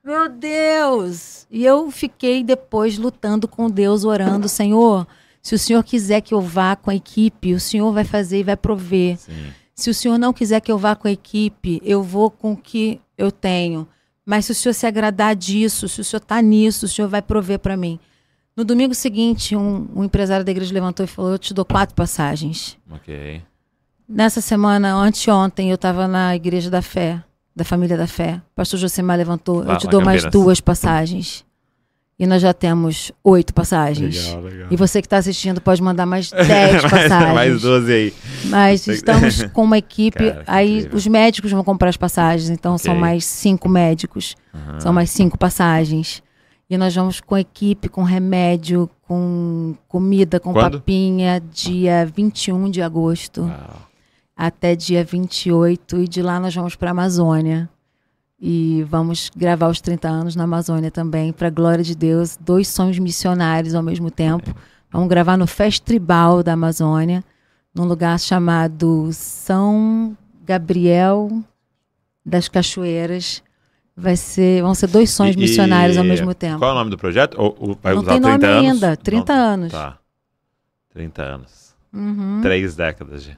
Meu Deus! E eu fiquei depois lutando com Deus, orando, Senhor, se o Senhor quiser que eu vá com a equipe, o Senhor vai fazer e vai prover. Sim. Se o Senhor não quiser que eu vá com a equipe, eu vou com o que eu tenho. Mas se o Senhor se agradar disso, se o Senhor está nisso, o Senhor vai prover para mim. No domingo seguinte, um, um, empresário da igreja levantou e falou: Eu te dou quatro passagens. Ok. Nessa semana, anteontem, eu estava na Igreja da Fé, da Família da Fé. O pastor Josemar levantou: Eu te dou mais duas passagens. E nós já temos oito passagens. Legal, legal. E você que está assistindo pode mandar mais dez passagens. mais doze aí. Mas estamos com uma equipe. Cara, aí incrível. os médicos vão comprar as passagens, então okay. são mais cinco médicos. Uhum. São mais cinco passagens. E nós vamos com equipe, com remédio, com comida, com Quando? papinha, dia 21 de agosto Uau. até dia 28. E de lá nós vamos para a Amazônia. E vamos gravar os 30 anos na Amazônia também, para a glória de Deus. Dois sonhos missionários ao mesmo tempo. Vamos gravar no Fest Tribal da Amazônia, num lugar chamado São Gabriel das Cachoeiras Vai ser, vão ser dois sonhos e, missionários ao mesmo tempo. Qual é o nome do projeto? Ou, ou vai Não usar tem 30 nome anos? ainda, 30 Não, anos. Tá. 30 anos. Uhum. Três décadas de,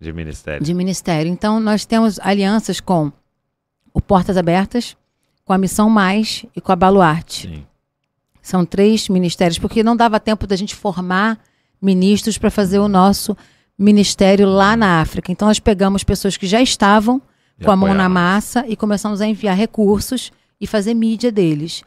de ministério. De ministério. Então, nós temos alianças com o Portas Abertas, com a Missão Mais e com a Baluarte. Sim. São três ministérios, porque não dava tempo da gente formar ministros para fazer o nosso ministério lá na África. Então, nós pegamos pessoas que já estavam com a mão na massa e começamos a enviar recursos e fazer mídia deles.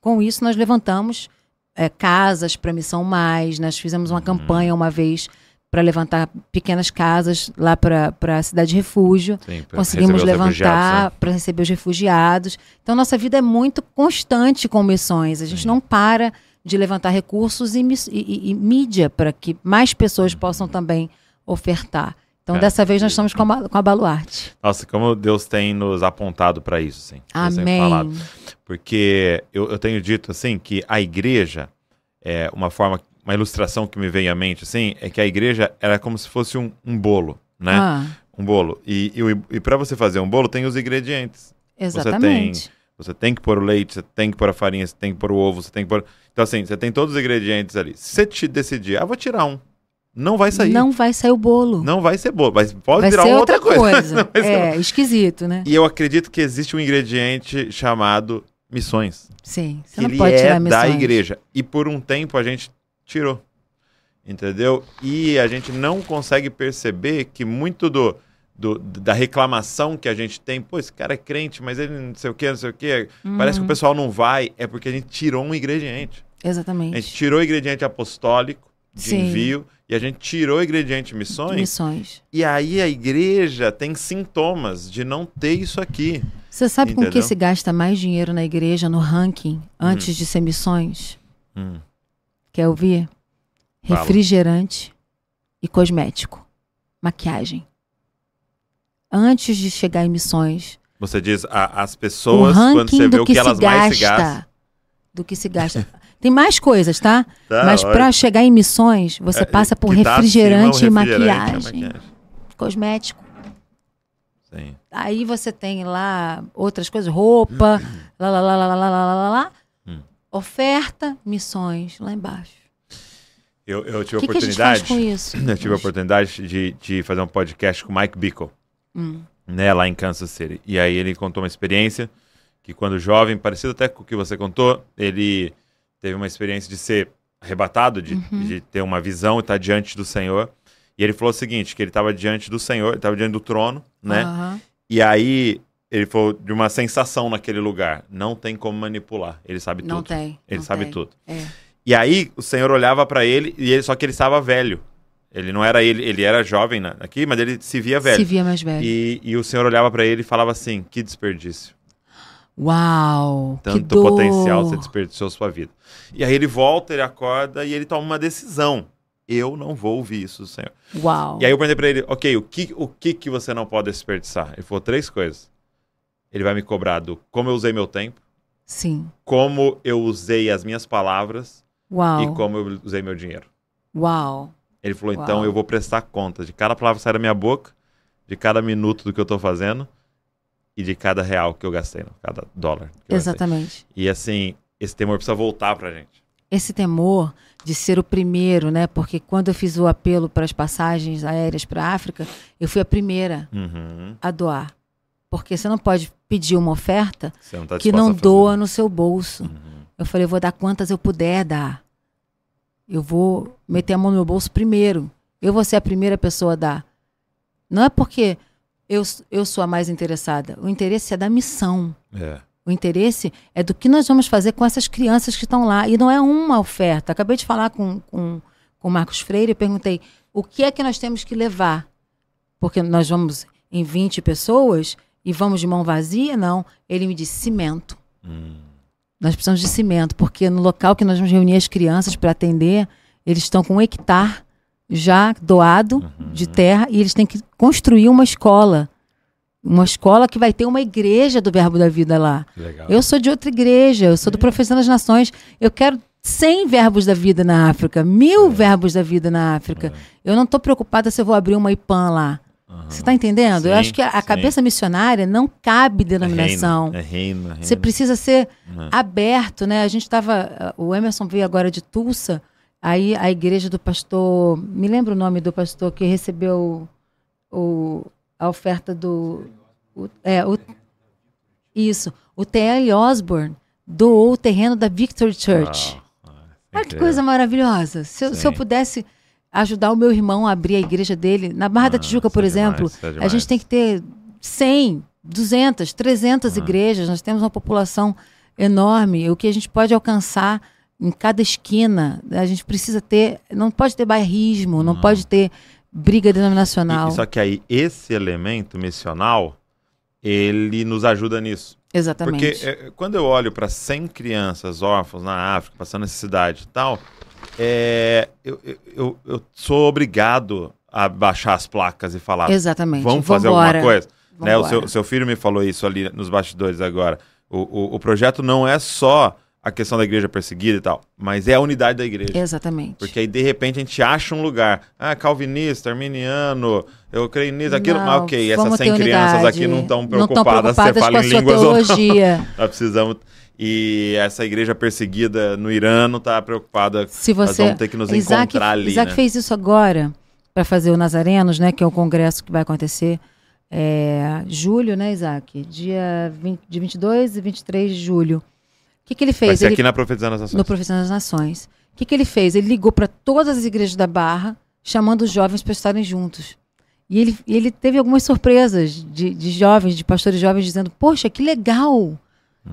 Com isso, nós levantamos é, casas para Missão Mais, nós fizemos uma uhum. campanha uma vez para levantar pequenas casas lá para a cidade de refúgio. Sim, Conseguimos levantar né? para receber os refugiados. Então, nossa vida é muito constante com missões. A gente Sim. não para de levantar recursos e, e, e, e mídia para que mais pessoas possam também ofertar. Então, é. dessa vez, nós estamos com a, com a Baluarte. Nossa, como Deus tem nos apontado para isso, sim. Amém. Porque eu, eu tenho dito, assim, que a igreja, é uma forma, uma ilustração que me vem à mente, assim, é que a igreja era como se fosse um, um bolo, né? Ah. Um bolo. E, e, e para você fazer um bolo, tem os ingredientes. Exatamente. Você tem, você tem que pôr o leite, você tem que pôr a farinha, você tem que pôr o ovo, você tem que pôr... Então, assim, você tem todos os ingredientes ali. Se você te decidir, ah, vou tirar um, não vai sair. Não vai sair o bolo. Não vai ser bolo, mas pode vai virar outra, outra coisa. coisa. é, esquisito, né? E eu acredito que existe um ingrediente chamado missões. Sim, você não pode tirar é missões. da igreja. E por um tempo a gente tirou. Entendeu? E a gente não consegue perceber que muito do, do, da reclamação que a gente tem, pô, esse cara é crente, mas ele não sei o que, não sei o que, uhum. parece que o pessoal não vai, é porque a gente tirou um ingrediente. Exatamente. A gente tirou o ingrediente apostólico de Sim. envio e a gente tirou o ingrediente missões. Missões. E aí a igreja tem sintomas de não ter isso aqui. Você sabe Entendeu? com que se gasta mais dinheiro na igreja, no ranking, antes hum. de ser missões? Hum. Quer ouvir? Fala. Refrigerante e cosmético. Maquiagem. Antes de chegar em missões. Você diz a, as pessoas, quando você vê o que, que elas gasta, mais se gastam. Do que se gasta. Tem mais coisas, tá? tá Mas para chegar em missões, você é, passa por refrigerante, e maquiagem, maquiagem. Cosmético. Sim. Aí você tem lá outras coisas, roupa, lá, lá, lá, lá, lá, lá, lá, lá. Hum. Oferta, missões, lá embaixo. Eu, eu tive a oportunidade. Que a isso? Eu tive a oportunidade de, de fazer um podcast com o Mike Bickle, hum. né, lá em Kansas City. E aí ele contou uma experiência que quando jovem, parecido até com o que você contou, ele teve uma experiência de ser arrebatado, de, uhum. de ter uma visão e estar diante do Senhor. E ele falou o seguinte, que ele estava diante do Senhor, estava diante do trono, né? Uhum. E aí ele falou de uma sensação naquele lugar. Não tem como manipular. Ele sabe não tudo. Tem, ele não sabe tem. tudo. É. E aí o Senhor olhava para ele e ele só que ele estava velho. Ele não era ele, ele era jovem aqui, mas ele se via velho. Se via mais velho. E, e o Senhor olhava para ele e falava assim: "Que desperdício". Uau! Tanto potencial você desperdiçou sua vida. E aí ele volta, ele acorda e ele toma uma decisão. Eu não vou ouvir isso, Senhor. Uau! E aí eu perguntei para ele, ok, o que, o que que você não pode desperdiçar? Ele falou três coisas. Ele vai me cobrar do como eu usei meu tempo. Sim. Como eu usei as minhas palavras. Uau. E como eu usei meu dinheiro. Uau! Ele falou: Uau. então eu vou prestar conta de cada palavra que sai da minha boca, de cada minuto do que eu estou fazendo e de cada real que eu gastei, não, cada dólar. Exatamente. E assim, esse temor precisa voltar pra gente. Esse temor de ser o primeiro, né? Porque quando eu fiz o apelo para as passagens aéreas para a África, eu fui a primeira uhum. a doar. Porque você não pode pedir uma oferta não tá que não doa no seu bolso. Uhum. Eu falei, eu vou dar quantas eu puder dar. Eu vou meter a mão no meu bolso primeiro. Eu vou ser a primeira pessoa a dar. Não é porque eu, eu sou a mais interessada. O interesse é da missão. É. O interesse é do que nós vamos fazer com essas crianças que estão lá. E não é uma oferta. Acabei de falar com, com, com o Marcos Freire e perguntei o que é que nós temos que levar. Porque nós vamos em 20 pessoas e vamos de mão vazia? Não. Ele me disse cimento. Hum. Nós precisamos de cimento, porque no local que nós vamos reunir as crianças para atender, eles estão com um hectare já doado uhum. de terra e eles têm que construir uma escola. Uma escola que vai ter uma igreja do Verbo da Vida lá. Legal. Eu sou de outra igreja, eu sou do Profissão das Nações. Eu quero 100 verbos da vida na África, mil é. verbos da vida na África. É. Eu não estou preocupada se eu vou abrir uma IPAN lá. Você está entendendo? Sim, eu acho que a, cabeça missionária não cabe denominação. É reino, é reino, é reino. Você precisa ser uhum. aberto, né? A gente estava. O Emerson veio agora de Tulsa, aí a igreja do pastor. Me lembra o nome do pastor que recebeu o, a oferta do. O, é, o, isso. O T.L. Osborne doou o terreno da Victory Church. Ah, Olha que coisa maravilhosa. Se eu, se eu pudesse ajudar o meu irmão a abrir a igreja dele. Na Barra ah, da Tijuca, por é exemplo, demais, é a gente tem que ter 100, 200, 300 ah. igrejas. Nós temos uma população enorme. O que a gente pode alcançar em cada esquina, a gente precisa ter. Não pode ter bairrismo, não, pode ter briga denominacional. E, só que aí, esse elemento missional, ele nos ajuda nisso. Exatamente. Porque é, quando eu olho para 100 crianças órfãos na África, passando necessidade e tal é, eu, eu, eu, sou obrigado a baixar as placas e falar. Exatamente. Vamos fazer Vambora. alguma coisa. Né, o seu, seu, filho me falou isso ali nos bastidores agora. O, o, o, projeto não é só a questão da igreja perseguida e tal, mas é a unidade da igreja. Exatamente. Porque aí, de repente, a gente acha um lugar. Ah, calvinista, arminiano, eu creio nisso, aquilo. Não, mas ok, essas 100 crianças aqui não estão preocupadas, se você fala em línguas ou não. Nós precisamos e essa igreja perseguida no Irã não está preocupada. Se você, nós ter que nos Isaac, encontrar ali. Isaac né? fez isso agora para fazer o Nazarenos, né? Que é o congresso que vai acontecer é, julho, né, Isaac? Dia 20, de 22 e 23 de julho. O que, que ele fez? Vai ser ele, aqui na Profecia das Nações. No Profecia das Nações. O que, que ele fez? Ele ligou para todas as igrejas da Barra, chamando os jovens para estarem juntos. E ele, ele teve algumas surpresas de, de jovens, de pastores jovens, dizendo: Poxa, que legal! Uhum.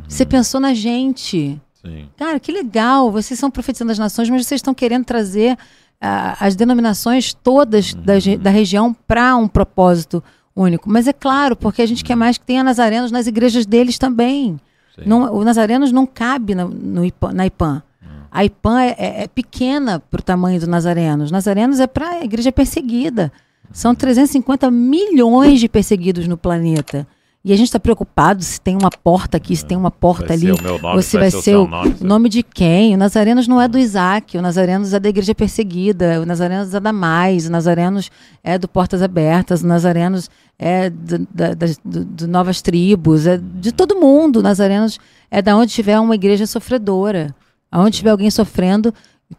Você pensou na gente. Sim. Cara, que legal. Vocês são profetizando das nações, mas vocês estão querendo trazer uh, as denominações todas uhum. da, da região para um propósito único. Mas é claro, porque a gente uhum. quer mais que tenha nazarenos nas igrejas deles também. Não, o Nazarenos não cabe na, no IPAN, na IPAN. Uhum. A IPAN é, é, é pequena para o tamanho do Nazarenos. Nazarenos é para a igreja perseguida. São 350 milhões de perseguidos no planeta. E a gente está preocupado se tem uma porta aqui, se tem uma porta vai ali. Ser o meu nome, se vai, vai ser, o, nome, nome de quem? O Nazarenos não é do Isaac, o Nazarenos é da Igreja Perseguida, o Nazarenos é da Mais, o Nazarenos é do Portas Abertas, o Nazarenos é de Novas Tribos, é de todo mundo. O Nazarenos é da onde tiver uma igreja sofredora. Aonde tiver alguém sofrendo,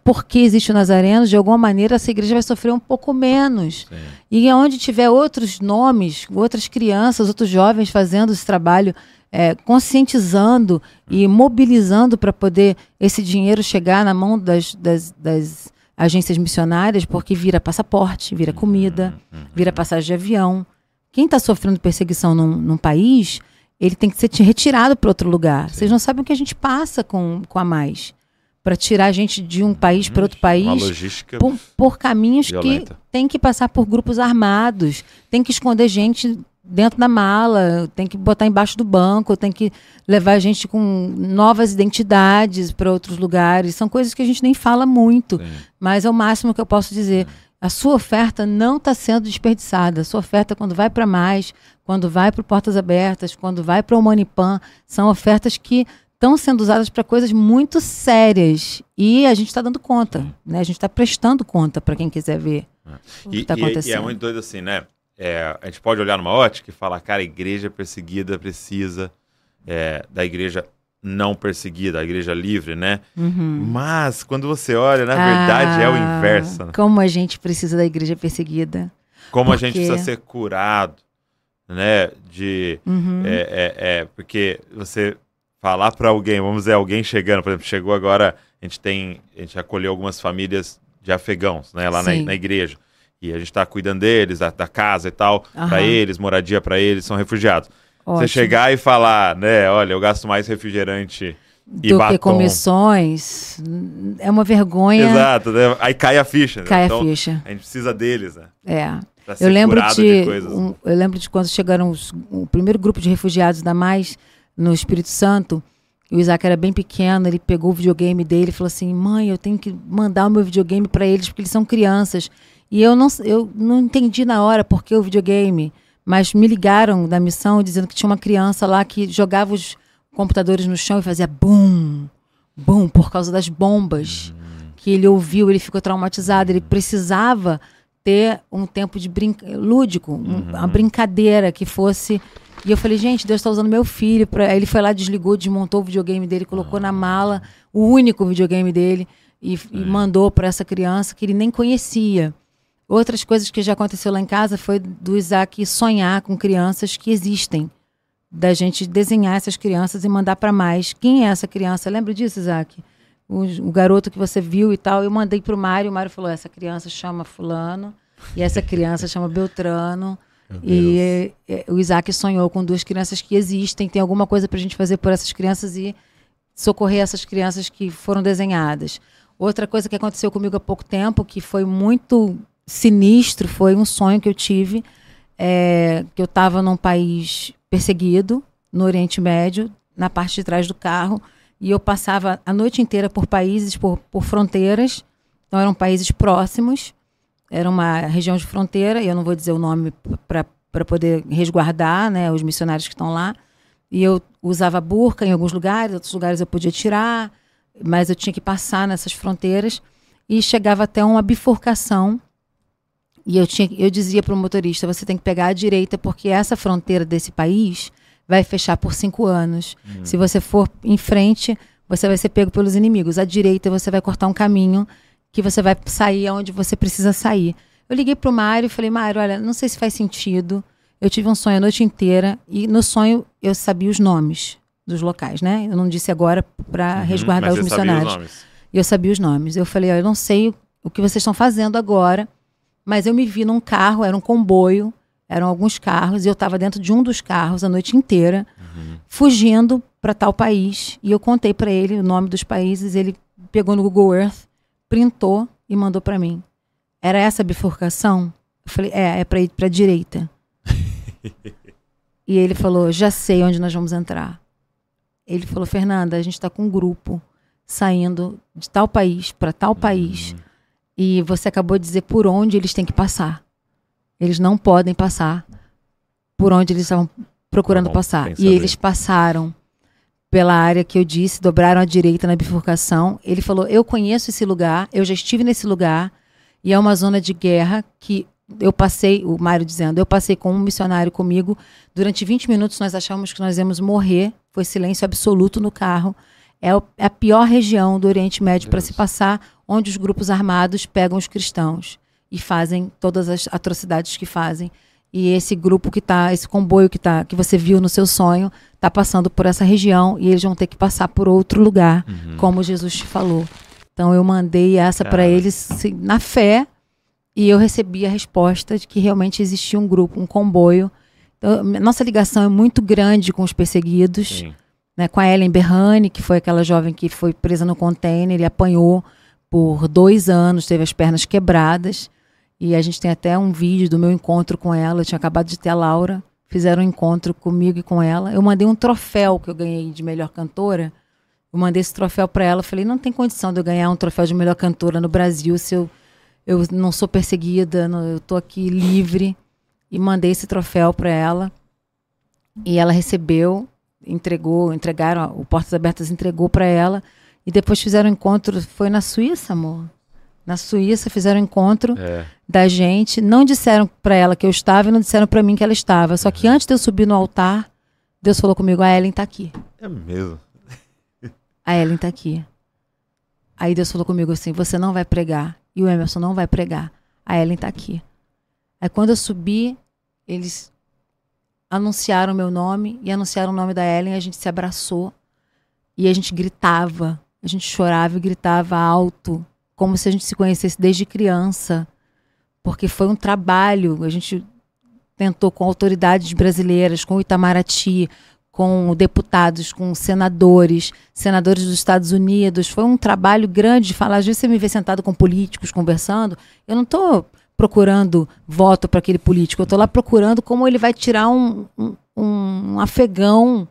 porque existe o Nazareno, de alguma maneira essa igreja vai sofrer um pouco menos. Sim. E onde tiver outros nomes, outras crianças, outros jovens fazendo esse trabalho, é, conscientizando e mobilizando para poder esse dinheiro chegar na mão das, das, das, agências missionárias, porque vira passaporte, vira comida, uhum, uhum. vira passagem de avião. Quem está sofrendo perseguição num, num, país, ele tem que ser retirado para outro lugar. Sim. Vocês não sabem o que a gente passa com, com a mais para tirar a gente de um país para outro país por, por, caminhos violenta. que tem que passar por grupos armados, tem que esconder gente dentro da mala, tem que botar embaixo do banco, tem que levar a gente com novas identidades para outros lugares. São coisas que a gente nem fala muito, Sim. mas é o máximo que eu posso dizer. A sua oferta não está sendo desperdiçada. A sua oferta, quando vai para mais, quando vai para Portas Abertas, quando vai para o Manipan, são ofertas que estão sendo usadas para coisas muito sérias. E a gente está dando conta, né? A gente está prestando conta para quem quiser ver é. o que está acontecendo. E é muito doido assim, né? É, a gente pode olhar numa ótica e falar, cara, a igreja perseguida precisa é, da igreja não perseguida, a igreja livre, né? Uhum. Mas quando você olha, na verdade ah, é o ah, inverso. Né? Como a gente precisa da igreja perseguida. Como porque... a gente precisa ser curado, né? De uhum. é, é, é, porque você falar para alguém, vamos dizer, alguém chegando, por exemplo, chegou agora, a gente tem, a gente acolheu algumas famílias de afegãos, né? Lá na, na, igreja e a gente está cuidando deles, da, da, casa e tal, uhum. para eles, moradia para eles, são refugiados. Ótimo. Você chegar e falar, né, olha, eu gasto mais refrigerante e do batom. que comissões, é uma vergonha. Exato, né? aí cai a ficha. Né? Cai então, a ficha. A gente precisa deles, né? É. Eu lembro de, de um, eu lembro de quando chegaram os, o primeiro grupo de refugiados da Mais no Espírito Santo. O Isaac era bem pequeno, ele pegou o videogame dele e falou assim: "Mãe, eu tenho que mandar o meu videogame para eles porque eles são crianças". E eu não, eu não entendi na hora por que o videogame mas me ligaram da missão dizendo que tinha uma criança lá que jogava os computadores no chão e fazia bum, bum, por causa das bombas uhum. que ele ouviu, ele ficou traumatizado, ele precisava ter um tempo de brinca lúdico, uhum. uma brincadeira que fosse. E eu falei, gente, Deus está usando meu filho. Pra... Aí ele foi lá, desligou, desmontou o videogame dele, colocou na mala, o único videogame dele, e, e mandou para essa criança que ele nem conhecia. Outras coisas que já aconteceu lá em casa foi do Isaac sonhar com crianças que existem. Da gente desenhar essas crianças e mandar para mais. Quem é essa criança? Lembra disso, Isaac? O, o garoto que você viu e tal. Eu mandei para o Mário. O Mário falou: essa criança chama Fulano. E essa criança chama Beltrano. E, e, o Isaac sonhou com duas crianças que existem. Tem alguma coisa para a gente fazer por essas crianças e socorrer essas crianças que foram desenhadas. Outra coisa que aconteceu comigo há pouco tempo, que foi muito sinistro foi um sonho que eu tive, é, que eu estava num país perseguido, no Oriente Médio, na parte de trás do carro, e eu passava a noite inteira por países, por, por fronteiras, então eram países próximos, era uma região de fronteira, e eu não vou dizer o nome para poder resguardar né, os missionários que estão lá, e eu usava burca em alguns lugares, outros lugares eu podia tirar, mas eu tinha que passar nessas fronteiras, e chegava até uma bifurcação e eu, tinha, eu dizia para o motorista: você tem que pegar a direita, porque essa fronteira desse país vai fechar por cinco anos. Uhum. Se você for em frente, você vai ser pego pelos inimigos. À direita, você vai cortar um caminho que você vai sair aonde você precisa sair. Eu liguei para o Mário e falei: Mário, olha, não sei se faz sentido. Eu tive um sonho a noite inteira e no sonho eu sabia os nomes dos locais, né? Eu não disse agora para uhum, resguardar os missionários. Os eu sabia os nomes. Eu falei: eu não sei o que vocês estão fazendo agora mas eu me vi num carro, era um comboio, eram alguns carros, e eu estava dentro de um dos carros a noite inteira, uhum. fugindo para tal país. E eu contei para ele o nome dos países, ele pegou no Google Earth, printou e mandou para mim. Era essa a bifurcação? Eu falei, é, é para ir para a direita. e ele falou, já sei onde nós vamos entrar. Ele falou, Fernanda, a gente está com um grupo saindo de tal país para tal país. Uhum e você acabou de dizer por onde eles têm que passar. Eles não podem passar por onde eles estavam procurando Bom, passar. E eles passaram pela área que eu disse, dobraram à direita na bifurcação. Ele falou: Eu conheço esse lugar, eu já estive nesse lugar, e é uma zona de guerra que eu passei, o Mário dizendo, eu passei com um missionário comigo. Durante 20 minutos nós achamos que nós íamos morrer. Foi silêncio absoluto no carro. É, é a pior região do Oriente Médio para se passar onde os grupos armados pegam os cristãos e fazem todas as atrocidades que fazem. E esse grupo que está, esse comboio que tá, que você viu no seu sonho, está passando por essa região e eles vão ter que passar por outro lugar, uhum. como Jesus te falou. Então eu mandei essa para eles na fé e eu recebi a resposta de que realmente existia um grupo, um comboio. Então, nossa ligação é muito grande com os perseguidos, né, com a Ellen Berrani, que foi aquela jovem que foi presa no container, ele apanhou por dois anos, teve as pernas quebradas. E a gente tem até um vídeo do meu encontro com ela. Eu tinha acabado de ter a Laura. Fizeram um encontro comigo e com ela. Eu mandei um troféu que eu ganhei de melhor cantora. Eu mandei esse troféu para ela. Falei: não tem condição de eu ganhar um troféu de melhor cantora no Brasil se eu, eu não sou perseguida, não, eu tô aqui livre. E mandei esse troféu para ela. E ela recebeu. entregou, entregaram, o Portas Abertas entregou para ela. E depois fizeram um encontro, foi na Suíça, amor? Na Suíça fizeram um encontro é. da gente. Não disseram para ela que eu estava e não disseram para mim que ela estava. Só que antes de eu subir no altar, Deus falou comigo: a Ellen tá aqui. É mesmo? A Ellen tá aqui. Aí Deus falou comigo assim: você não vai pregar. E o Emerson não vai pregar. A Ellen tá aqui. Aí quando eu subi, eles anunciaram meu nome e anunciaram o nome da Ellen. A gente se abraçou e a gente gritava. A gente chorava e gritava alto, como se a gente se conhecesse desde criança. Porque foi um trabalho. A gente tentou com autoridades brasileiras, com o Itamaraty, com deputados, com senadores, senadores dos Estados Unidos. Foi um trabalho grande de falar. Às vezes você me vê sentado com políticos conversando. Eu não estou procurando voto para aquele político. Eu estou lá procurando como ele vai tirar um, um, um afegão,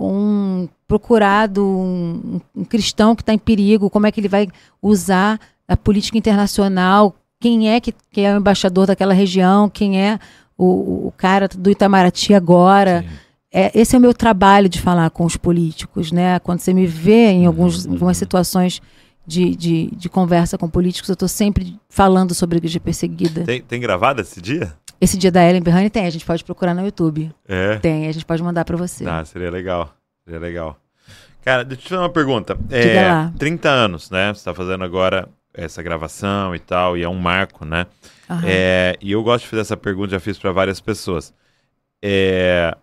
um procurado, um, um cristão que está em perigo, como é que ele vai usar a política internacional, quem é que, que é o embaixador daquela região, quem é o, o cara do Itamaraty agora. É, esse é o meu trabalho de falar com os políticos, né? Quando você me vê em alguns, uhum. algumas situações de, de, de, conversa com políticos, eu estou sempre falando sobre a igreja perseguida. Tem, tem gravado esse dia? Esse dia da Ellen Berrani tem, a gente pode procurar no YouTube. É? Tem, a gente pode mandar para você. Ah, seria legal, seria legal. Cara, deixa eu te fazer uma pergunta. É, lá. 30 anos, né? Você está fazendo agora essa gravação e tal, e é um marco, né? Uhum. É, e eu gosto de fazer essa pergunta, já fiz para várias pessoas. É,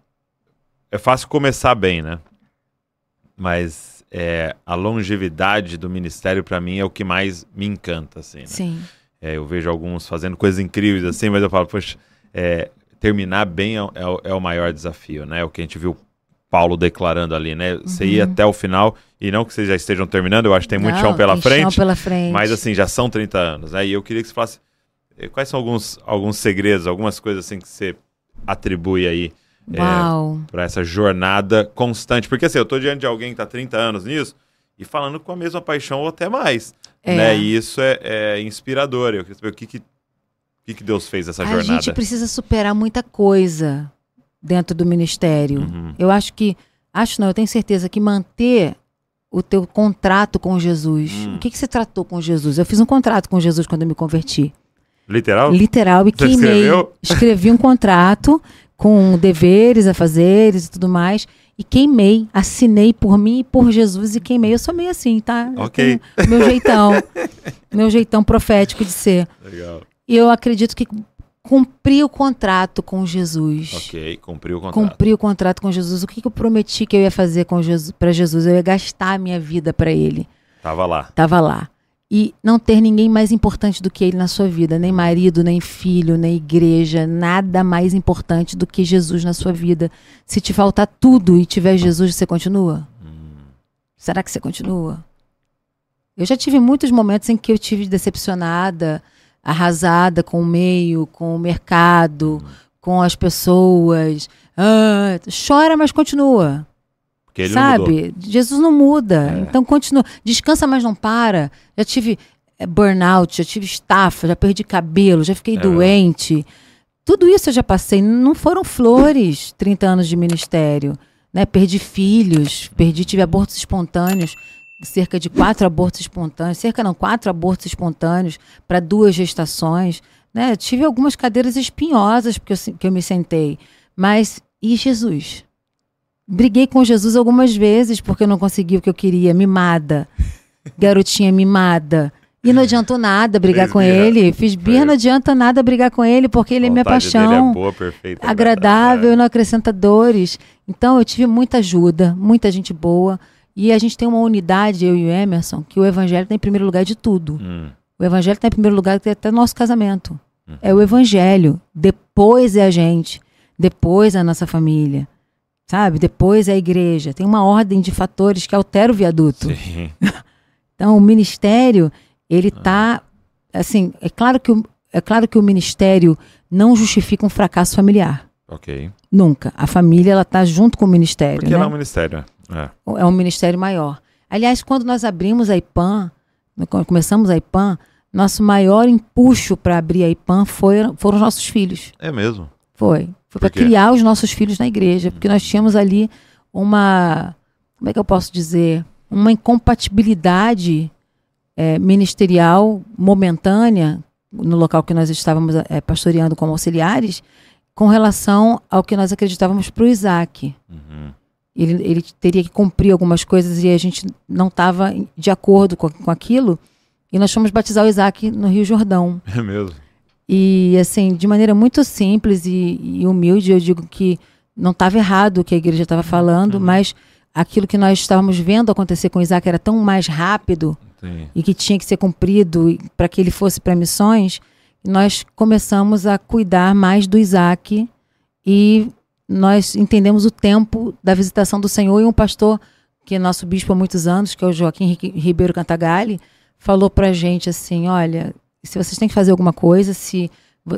é fácil começar bem, né? Mas é, a longevidade do ministério, para mim, é o que mais me encanta, assim. Né? Sim. É, eu vejo alguns fazendo coisas incríveis, assim, mas eu falo, poxa, é, terminar bem é, é, é, o maior desafio, né? O que a gente viu Paulo declarando ali, né? Uhum. Você ir até o final, e não que vocês já estejam terminando, eu acho que tem muito não, chão pela frente. Chão pela frente. Mas assim, já são 30 anos, né? E eu queria que você falasse eh, quais são alguns, alguns segredos, algumas coisas assim que você atribui aí é, para essa jornada constante. Porque assim, eu tô diante de alguém que tá 30 anos nisso e falando com a mesma paixão ou até mais. É. Né? E isso é, é, inspirador. Eu queria saber o que, que, que, que Deus fez essa a jornada. A gente precisa superar muita coisa dentro do ministério. Uhum. Eu acho que, acho não, eu tenho certeza que manter o teu contrato com Jesus. Hum. O que, que você tratou com Jesus? Eu fiz um contrato com Jesus quando eu me converti. Literal? Literal. E você queimei. Escreveu? Escrevi um contrato com deveres a fazeres e tudo mais. E queimei, assinei por mim e por Jesus e queimei. Eu sou meio assim, tá? Ok. Meu jeitão. meu jeitão profético de ser. Legal. E eu acredito que cumpri o contrato com Jesus. Ok, cumpriu o contrato. Cumpri o contrato com Jesus. O que, que eu prometi que eu ia fazer com Jesus, para Jesus? Eu ia gastar a minha vida para Ele. Tava lá. Tava lá. E não ter ninguém mais importante do que Ele na sua vida, nem marido, nem filho, nem igreja, nada mais importante do que Jesus na sua vida. Se te faltar tudo e tiver Jesus, você continua? Hum. Será que você continua? Eu já tive muitos momentos em que eu tive decepcionada arrasada com o meio, com o mercado, com as pessoas. Ah, chora, mas continua. Sabe? Não Jesus não muda. É. Então continua. Descansa, mas não para. Já tive é, burnout, já tive estafa, já perdi cabelo, já fiquei é doente. Tudo isso eu já passei. Não foram flores 30 anos de ministério. Né? Perdi filhos, perdi, tive abortos espontâneos cerca de quatro abortos espontâneos, cerca não, quatro abortos espontâneos para duas gestações. Né? Tive algumas cadeiras espinhosas porque eu, que eu me sentei. Mas e Jesus? Briguei com Jesus algumas vezes porque eu não consegui o que eu queria, mimada. Garotinha mimada. E não adiantou nada brigar Fez com birra. ele. Fiz birra, não adianta nada brigar com ele, porque ele é minha paixão. É boa, perfeita, agradável, não acrescenta dores. Então eu tive muita ajuda, muita gente boa. E a gente tem uma unidade, eu e o Emerson, que o evangelho está em primeiro lugar de tudo. Hum. O evangelho está em primeiro lugar até nosso casamento. Hum. É o evangelho. Depois é a gente. Depois é a nossa família. Sabe? Depois é a igreja. Tem uma ordem de fatores que altera o viaduto. então, o ministério, ele está. Ah. Assim, é claro, que o, é claro que o ministério não justifica um fracasso familiar. Ok. Nunca. A família, ela está junto com o ministério. Porque né? ela é um ministério. É. é um ministério maior. Aliás, quando nós abrimos a IPAM, quando começamos a IPAM, nosso maior empuxo para abrir a IPAM foi, foram os nossos filhos. É mesmo? Foi. Foi para criar os nossos filhos na igreja, porque nós tínhamos ali uma. Como é que eu posso dizer? Uma incompatibilidade é, ministerial momentânea no local que nós estávamos é, pastoreando como auxiliares, com relação ao que nós acreditávamos para o Isaac. Uhum. Ele, ele, teria que cumprir algumas coisas e a gente não estava de acordo com, com aquilo. E nós fomos batizar o Isaac no Rio Jordão. É mesmo? E, assim, de maneira muito simples e, e humilde, eu digo que não estava errado o que a igreja estava falando, uhum. mas aquilo que nós estávamos vendo acontecer com Isaac era tão mais rápido Sim. e que tinha que ser cumprido para que ele fosse para missões, nós começamos a cuidar mais do Isaac e nós entendemos o tempo da visitação do Senhor e um pastor que é nosso bispo há muitos anos, que é o Joaquim Ribeiro Cantagalli, falou para a gente assim, olha, se vocês têm que fazer alguma coisa, se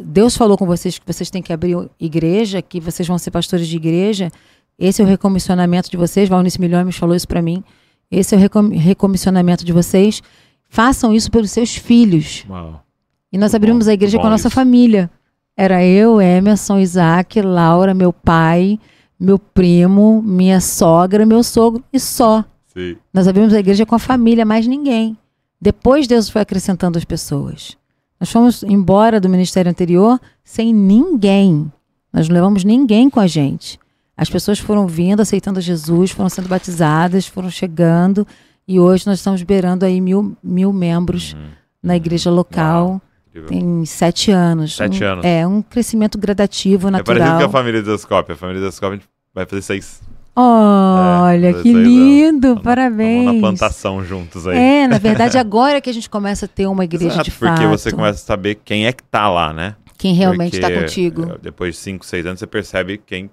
Deus falou com vocês que vocês têm que abrir igreja, que vocês vão ser pastores de igreja, esse é o recomissionamento de vocês, Valnice Milhões falou isso para mim, esse é o recomissionamento de vocês, façam isso pelos seus filhos. Uau. E nós abrimos a igreja com a nossa família. Era eu, Emerson, Isaac, Laura, meu pai, meu primo, minha sogra, meu sogro e só. Sim. Nós abrimos a igreja com a família, mais ninguém. Depois Deus foi acrescentando as pessoas. Nós fomos embora do ministério anterior sem ninguém. Nós não levamos ninguém com a gente. As pessoas foram vindo, aceitando Jesus, foram sendo batizadas, foram chegando. E hoje nós estamos beirando aí mil, mil membros uhum. na igreja local. Uau. Tem sete anos. Sete um, anos. É, um crescimento gradativo, natural. É parecido com a família Desascope. A família Desascope vai fazer seis. Olha, é, que lindo, anos. parabéns. Vamos na plantação juntos aí. É, na verdade, agora que a gente começa a ter uma igreja Exato, de fato. Porque você começa a saber quem é que tá lá, né? Quem realmente está contigo. É, depois de cinco, seis anos, você percebe quem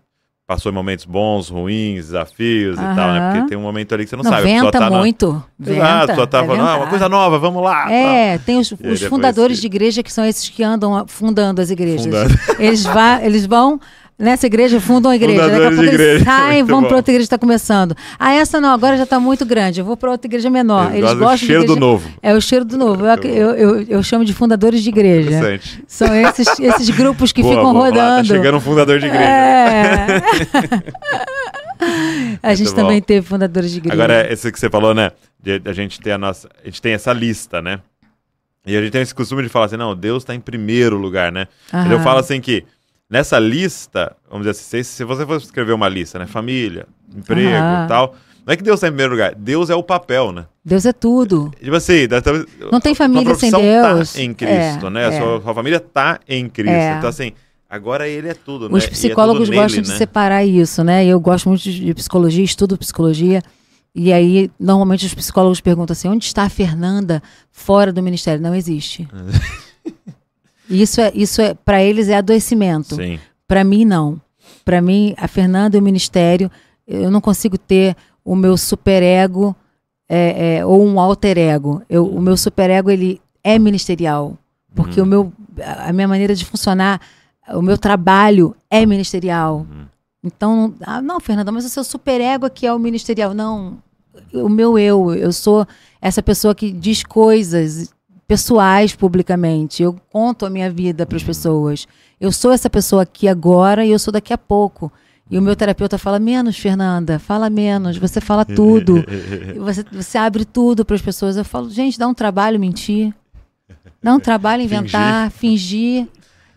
passou momentos bons, ruins, desafios uhum. e tal, né? Porque tem um momento ali que você não, não sabe. Venta tá muito. Na... Venta, Exato, só tá é falando, ah, uma coisa nova, vamos lá. É, tem os, os fundadores de igreja que são esses que andam fundando as igrejas. Fundando. Eles, vá, eles vão Nessa igreja fundam a igreja. Daqui a pouco eles saem e vão para outra igreja que está começando. Ah, essa não, agora já está muito grande. Eu vou para outra igreja menor. Eles, eles gostam do cheiro igreja... do novo. É o cheiro do novo. Eu, eu, eu, eu, chamo de fundadores de igreja. São esses, esses grupos que boa, ficam boa, rodando. Lá, tá chegando um fundador de igreja. É. a gente bom. também teve fundadores de igreja. Agora, esse que você falou, né? De, a gente tem a nossa. A gente tem essa lista, né? E a gente tem esse costume de falar assim, não, Deus está em primeiro lugar, né? Aham. Eu falo assim que Nessa lista, vamos dizer assim, se você for escrever uma lista, né? Família, emprego e tal. Não é que Deus está em primeiro lugar, Deus é o papel, né? Deus é tudo. Tipo assim, não tem família sem Deus. Tá em Cristo, é, né? É. A sua, sua, família tá em Cristo. É. Então, assim, agora ele é tudo, Os né? Psicólogos é gostam nele, de né? separar isso, né? Eu gosto muito de psicologia, estudo psicologia. E aí, normalmente, os psicólogos perguntam assim: onde está a Fernanda fora do ministério? Não existe. Isso é, isso é para eles é adoecimento. Para mim não. Para mim, a Fernanda e o ministério, eu não consigo ter o meu superego é, é, ou um alter ego. Eu, o meu superego ele é ministerial, porque uhum. o meu a minha maneira de funcionar, o meu trabalho é ministerial. Uhum. Então, ah, não, Fernanda, mas o seu superego aqui é o ministerial. Não, o meu eu, eu sou essa pessoa que diz coisas pessoais publicamente. Eu conto a minha vida para as pessoas. Eu sou essa pessoa aqui agora e eu sou daqui a pouco. E o meu terapeuta fala menos, Fernanda, fala menos, você fala tudo. você, você abre tudo para as pessoas. Eu falo, gente, dá um trabalho mentir. Dá um trabalho inventar, fingir. fingir.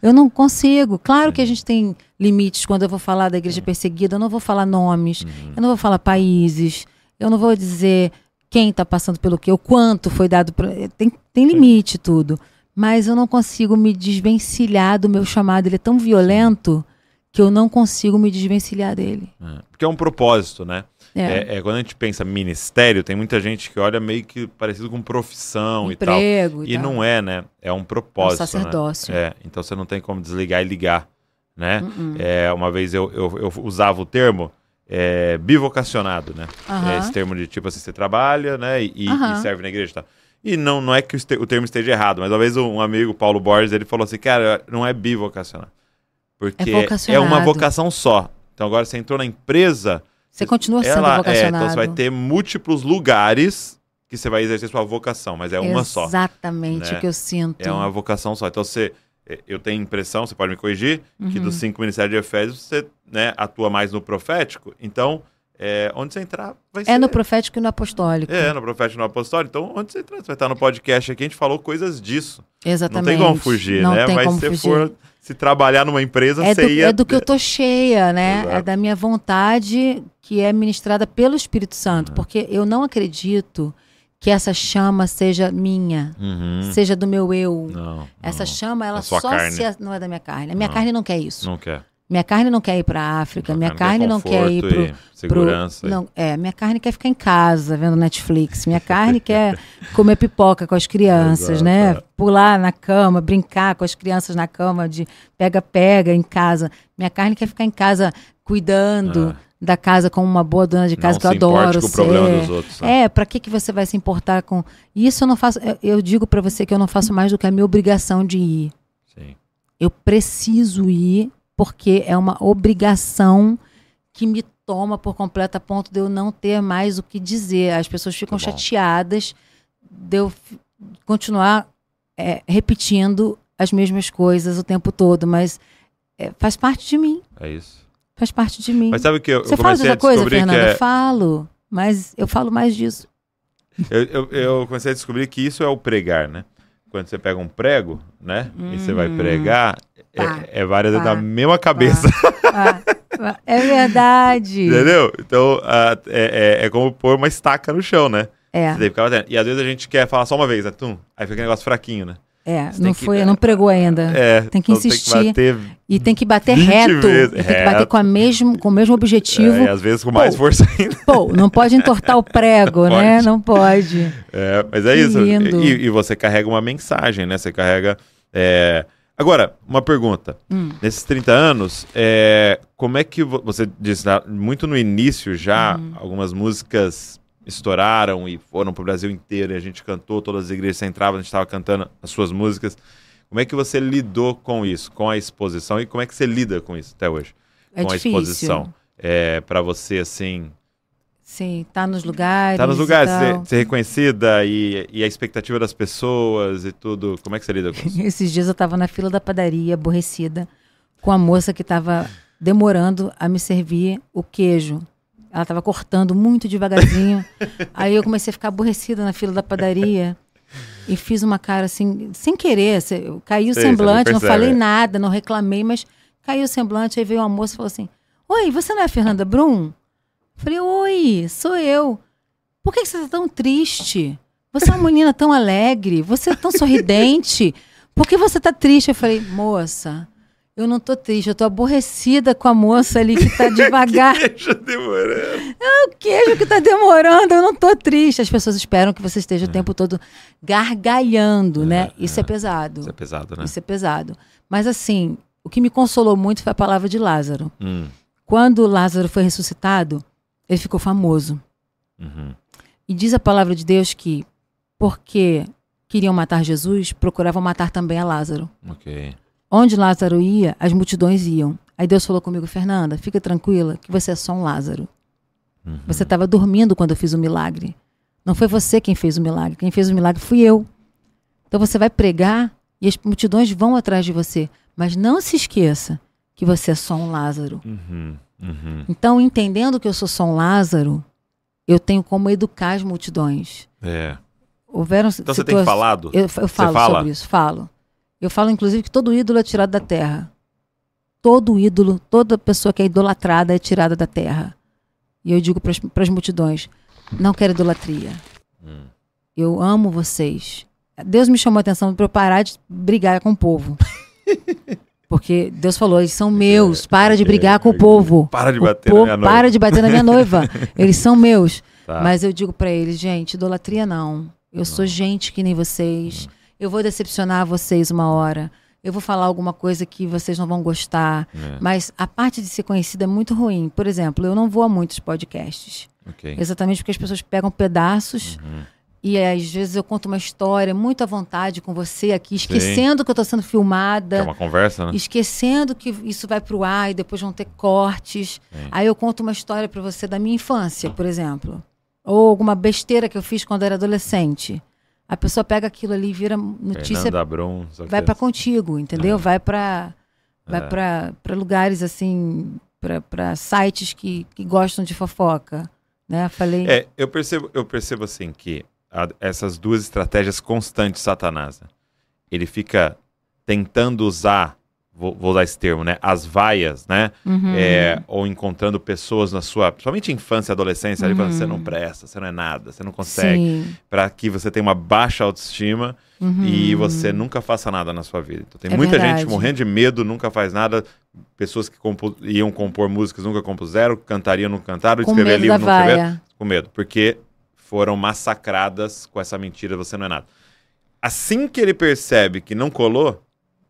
Eu não consigo. Claro que a gente tem limites quando eu vou falar da igreja perseguida. Eu não vou falar nomes, uhum. eu não vou falar países, eu não vou dizer quem está passando pelo que, o quanto foi dado. Pra, tem, tem limite tudo. Mas eu não consigo me desvencilhar do meu chamado. Ele é tão violento que eu não consigo me desvencilhar dele. É, porque é um propósito, né? É. É, é. quando a gente pensa ministério, tem muita gente que olha meio que parecido com profissão Emprego e tal. E, e não é, né? É um propósito. É um sacerdócio. Né? É, então você não tem como desligar e ligar. Né? Uh -uh. É, uma vez eu, eu, eu usava o termo é, bivocacionado, né? Uhum. É esse termo de tipo assim, você trabalha, né? E, uhum. e serve na igreja e tal. E não, não é que o termo esteja errado, mas talvez um amigo, Paulo Borges, ele falou assim, cara, não é bivocacionado. Porque é, é uma vocação só. Então agora você entrou na empresa... Você continua sendo ela, vocacionado. É, então você vai ter múltiplos lugares que você vai exercer sua vocação, mas é uma só. Exatamente né? o que eu sinto. É uma vocação só. Então você eu tenho impressão, você pode me corrigir, uhum. que dos cinco ministérios de Efésios você né, atua mais no profético. Então, É, onde você entrar, vai ser. É no profético e no apostólico. É, no profético e no apostólico. Então, onde você entrar, você vai estar no podcast aqui, a gente falou coisas disso. Exatamente. Não tem como fugir, Não né? Tem Mas como se fugir. for se trabalhar numa empresa, é você do, ia. É do que eu tô cheia, né? Exato. É da minha vontade que é ministrada pelo Espírito Santo. Uhum. Porque eu não acredito que essa chama seja minha, Uhum. seja do meu eu. Não. Essa não. chama, ela sua só carne. se. Não é da minha carne. A minha Não. carne não quer isso. Não quer. Minha carne não quer ir para a África. minha carne não quer ir e Segurança. Pro, não, é, minha carne quer ficar em casa vendo Netflix. Minha carne quer comer pipoca com as crianças, Exato, né? é. Pular na cama, brincar com as crianças na cama de pega-pega em casa. Minha carne quer ficar em casa cuidando da casa como uma boa dona de casa não que eu adoro com o problema dos outros. né? É, para que que você vai se importar com isso? Eu não faço. eu- Eu digo para você que eu não faço mais do que a minha obrigação de ir. Sim. Eu preciso ir porque é uma obrigação que me toma por completo a ponto de eu não ter mais o que dizer. As pessoas ficam Tá chateadas de eu continuar é, repetindo as mesmas coisas o tempo todo, mas é, faz parte de mim. É isso. Faz parte de mim. Mas sabe o que eu, Você eu fala comecei dessa a coisa, Fernanda? é, Eu falo, mas eu falo mais disso. eu, eu, eu comecei a descobrir que isso é o pregar, né? Quando você pega um prego, né? E você vai Hum. pregar, Pá, é, é várias pá, da mesma cabeça. Ah, é verdade. Entendeu? Então, ah, é, é, é como pôr uma estaca no chão, né? É. E às vezes a gente quer falar só uma vez, né? Tum, aí fica aquele negócio fraquinho, né? É, Você não que- foi, não pregou ainda. É, Tem que então insistir. Tem que bater, E tem que bater 20 reto. vezes, E tem que bater reto. com, a mesmo, com o mesmo objetivo. é, às vezes com mais Pô. força ainda. Pô, não pode entortar o prego, Não né? pode. Não pode. É, mas é Que isso. E, e você carrega uma mensagem, né? Você carrega. é, Agora, uma pergunta. Hum. Nesses 30 anos, é, como é que vo- você disse muito no início já, Uhum. algumas músicas estouraram e foram pro Brasil inteiro e a gente cantou, todas as igrejas você entrava, a gente estava cantando as suas músicas. Como é que você lidou com isso, com a exposição e como é que você lida com isso até hoje? É com a difícil. exposição. É, para você, assim, Sim, tá nos lugares. tá nos lugares, ser, ser reconhecida e, e a expectativa das pessoas e tudo. Como é que você lida com isso? Esses dias eu tava na fila da padaria, aborrecida, com a moça que tava demorando a me servir o queijo. Ela tava cortando muito devagarzinho. Aí eu comecei a ficar aborrecida na fila da padaria. E fiz uma cara assim, sem querer. eu- Caiu o não semblante, não percebe, falei nada, não reclamei, mas caiu o semblante. Aí veio uma moça e falou assim: Oi, você não é a Fernanda Brum? Falei, oi, sou eu. Por que que você tá tão triste? Você é uma menina tão alegre, você é tão sorridente. Por que você tá triste? Eu falei, moça, eu não tô triste, eu tô aborrecida com a moça ali que tá devagar. Deixa demorando. o queijo que tá demorando, eu não tô triste. As pessoas esperam que você esteja o tempo todo gargalhando, né? Isso é pesado. Isso é pesado, né? Isso é pesado. Mas assim, o que me consolou muito foi a palavra de Lázaro. Hum, Quando Lázaro foi ressuscitado, ele ficou famoso. uhum. E diz a palavra de Deus que, porque queriam matar Jesus, procuravam matar também a Lázaro. Ok. Onde Lázaro ia, as multidões iam. Aí Deus falou comigo, Fernanda, fica tranquila, que você é só um Lázaro. Uhum. Você estava dormindo quando eu fiz o milagre. Não foi você quem fez o milagre. Quem fez o milagre fui eu. Então você vai pregar e as multidões vão atrás de você. Mas não se esqueça que você é só um Lázaro. Uhum. Uhum. Então, entendendo que eu sou só um Lázaro, eu tenho como educar as multidões. É. Houveram Então você tem falado? Eu, eu falo fala? sobre isso, falo. Eu falo, inclusive, que todo ídolo é tirado da terra. Todo ídolo, toda pessoa que é idolatrada é tirada da terra. E eu digo para as multidões: não quero idolatria. Hum. Eu amo vocês. Deus me chamou a atenção para eu parar de brigar com o povo. Porque Deus falou: eles são meus, para de brigar com o povo. Para de O bater na povo- minha noiva. Para de bater na minha noiva. Eles são meus. Tá. Mas eu digo pra eles, gente, idolatria não. Eu sou gente que nem vocês. Hum. Eu vou decepcionar vocês uma hora. Eu vou falar alguma coisa que vocês não vão gostar. É. Mas a parte de ser conhecida é muito ruim. Por exemplo, eu não vou a muitos podcasts. Ok. Exatamente porque as pessoas pegam pedaços Uhum. e às vezes eu conto uma história muito à vontade com você aqui, esquecendo que eu tô sendo filmada. Que é uma conversa, né? Esquecendo que isso vai pro ar e depois vão ter cortes. Sim. Aí eu conto uma história pra você da minha infância, por exemplo. Ou alguma besteira que eu fiz quando era adolescente. A pessoa pega aquilo ali e vira notícia, Fernanda Brum, vai é- pra contigo, entendeu? É. Vai pra vai É. para lugares assim para sites que, que gostam de fofoca. Né? Falei. É, eu percebo, eu percebo assim que a, essas duas estratégias constantes de Satanás. Né? Ele fica tentando usar, vou, vou, usar esse termo, né? As vaias, né? Uhum. É, ou encontrando pessoas na sua, principalmente infância e adolescência, uhum. ali falando, você não presta, você não é nada, você não consegue. Para que você tenha uma baixa autoestima uhum. e você nunca faça nada na sua vida. Então tem é muita verdade. gente morrendo de medo, nunca faz nada. Pessoas que compu iam compor músicas nunca compuseram, cantariam, não cantaram, com escrever livro, não escreveram. Com medo. Porque foram massacradas com essa mentira, você não é nada. Assim que ele percebe que não colou,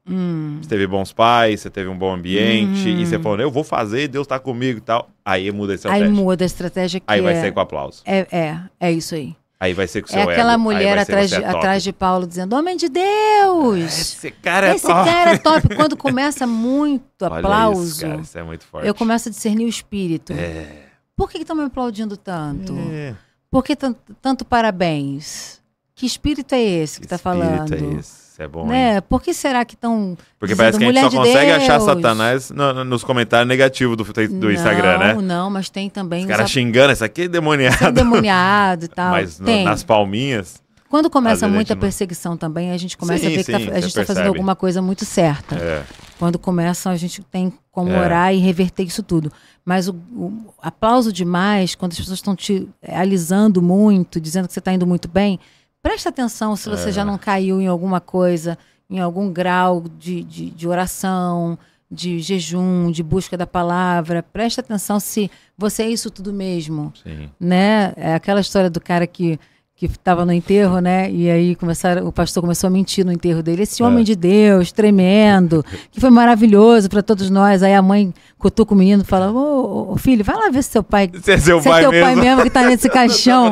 hum. você teve bons pais, você teve um bom ambiente, hum. e você falou, eu vou fazer, Deus está comigo e tal. Aí muda a estratégia. Aí muda a estratégia que Aí vai é... ser com aplauso. É, é, é isso aí. Aí vai ser com o é seu É aquela ego. mulher atrás, de, é atrás de Paulo dizendo: Homem de Deus! Esse cara é Esse top. cara é top. Quando começa muito aplauso, isso, cara, isso é muito forte. eu começo a discernir o espírito. É. Por que estão me aplaudindo tanto? É. Por que tanto, tanto parabéns? Que espírito é esse que está falando? espírito é esse? É bom, né? Hein? Por que será que estão. Porque parece que a gente só consegue achar Satanás no, no, nos comentários negativos do, do não, Instagram, né? Não, não, mas tem também. Os caras ap... xingando, isso aqui é demoniado. É demoniado e tal. Mas no, nas palminhas. Quando começa muita não... perseguição também, a gente começa sim, a ver sim, que tá, a gente está fazendo alguma coisa muito certa. É. Quando começam, a gente tem como é. orar e reverter isso tudo. Mas o, o, aplauso demais, quando as pessoas estão te alisando muito, dizendo que você está indo muito bem, presta atenção se você é. já não caiu em alguma coisa, em algum grau de, de, de, oração, de jejum, de busca da palavra. Presta atenção se você é isso tudo mesmo. Sim. Né? É aquela história do cara que que estava no enterro, né? E aí começaram, o pastor começou a mentir no enterro dele. Esse homem é. de Deus, tremendo, que foi maravilhoso para todos nós. Aí a mãe cutuca o menino e fala: Ô, ô, filho, vai lá ver se seu pai. Se é seu, se pai, é teu mesmo. pai mesmo que está nesse caixão.